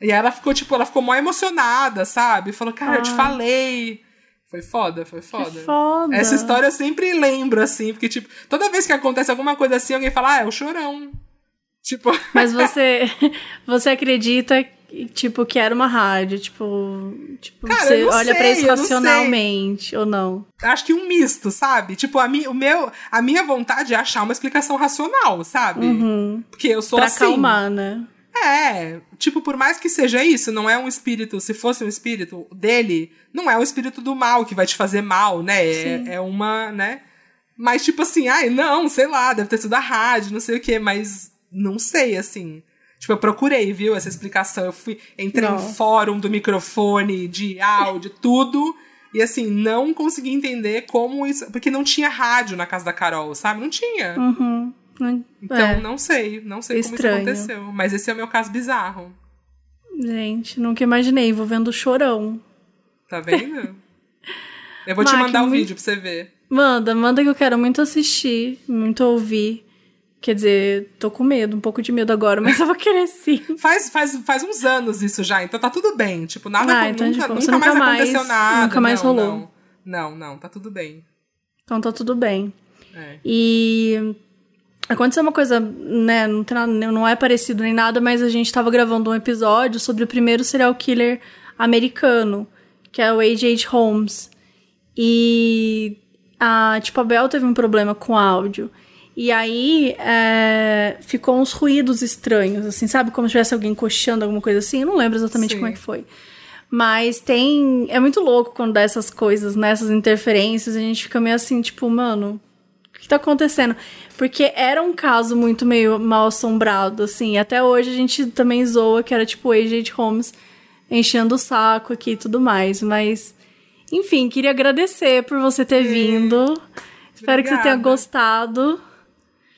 E ela ficou, tipo, ela ficou mó emocionada, sabe? Falou, cara, Ai. eu te falei. Foi foda, foi foda. Que foda. Essa história eu sempre lembro, assim, porque, tipo, toda vez que acontece alguma coisa assim, alguém fala, ah, é o chorão. Tipo. Mas você, você acredita tipo, que era uma rádio, tipo, tipo Cara, você olha sei, pra isso racionalmente ou não? Acho que um misto, sabe? Tipo, a, mi, o meu, a minha vontade é achar uma explicação racional, sabe? Uhum. Porque eu sou pra assim. Pra acalmar, né? É, tipo, por mais que seja isso, não é um espírito, se fosse um espírito dele, não é um espírito do mal que vai te fazer mal, né? É, é uma, né? Mas, tipo assim, ai, não, sei lá, deve ter sido a rádio, não sei o quê, mas não sei, assim. Tipo, eu procurei, viu, essa explicação. Eu fui, entrei no fórum do microfone, de áudio, tudo. E assim, não consegui entender como isso. Porque não tinha rádio na casa da Carol, sabe? Não tinha. Uhum. Então, é. não sei. Não sei Estranho. como isso aconteceu. Mas esse é o meu caso bizarro. Gente, nunca imaginei envolvendo chorão. Tá vendo? eu vou te mandar o um vídeo pra você ver. Manda, manda que eu quero muito assistir, muito ouvir. Quer dizer, tô com medo, um pouco de medo agora, mas eu vou querer sim. faz, faz, faz uns anos isso já, então tá tudo bem. Tipo, nada ah, então, nunca, tipo, nunca, nunca, mais, aconteceu nada. Nunca mais não, rolou. Não. não, não, tá tudo bem. Então tá tudo bem. É. E aconteceu uma coisa, né, não, tem nada, não é parecido nem nada, mas a gente tava gravando um episódio sobre o primeiro serial killer americano, que é o A.J. Holmes. E a, tipo, a Bel teve um problema com áudio. E aí é, ficou uns ruídos estranhos, assim, sabe? Como se tivesse alguém coxando, alguma coisa assim. Eu não lembro exatamente Sim. como é que foi. Mas tem. É muito louco quando dá essas coisas, né? Essas interferências. A gente fica meio assim, tipo, mano, que tá acontecendo? Porque era um caso muito meio mal assombrado, assim. Até hoje a gente também zoa que era tipo o Agent Holmes enchendo o saco aqui e tudo mais. Mas, enfim, queria agradecer por você ter vindo. Espero Obrigada. que você tenha gostado.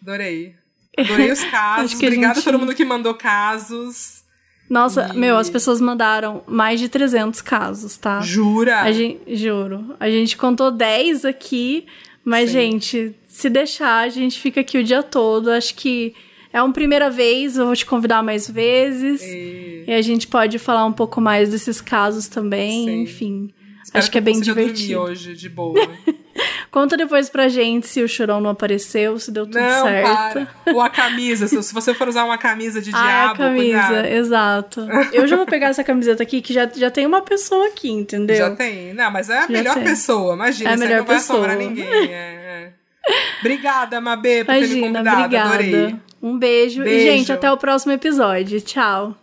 Adorei. Adorei os casos. Obrigada gente... a todo mundo que mandou casos. Nossa, e... meu, as pessoas mandaram mais de 300 casos, tá? Jura? A gente, juro. A gente contou 10 aqui, mas, Sim. gente, se deixar, a gente fica aqui o dia todo. Acho que é uma primeira vez, eu vou te convidar mais vezes. E, e a gente pode falar um pouco mais desses casos também, Sim. enfim. Espero acho que, que é bem divertido. hoje, de boa. Conta depois pra gente se o chorão não apareceu, se deu tudo não, certo. Para. Ou a camisa, se você for usar uma camisa de ah, diabo. a camisa, cuidado. exato. Eu já vou pegar essa camiseta aqui, que já, já tem uma pessoa aqui, entendeu? Já tem. Não, mas é a já melhor tem. pessoa, imagina. É a melhor não pessoa. vai assombrar ninguém. É, é. Obrigada, Mabê, por imagina, ter me convidado. Obrigada. Adorei. Um beijo. beijo. E, gente, até o próximo episódio. Tchau.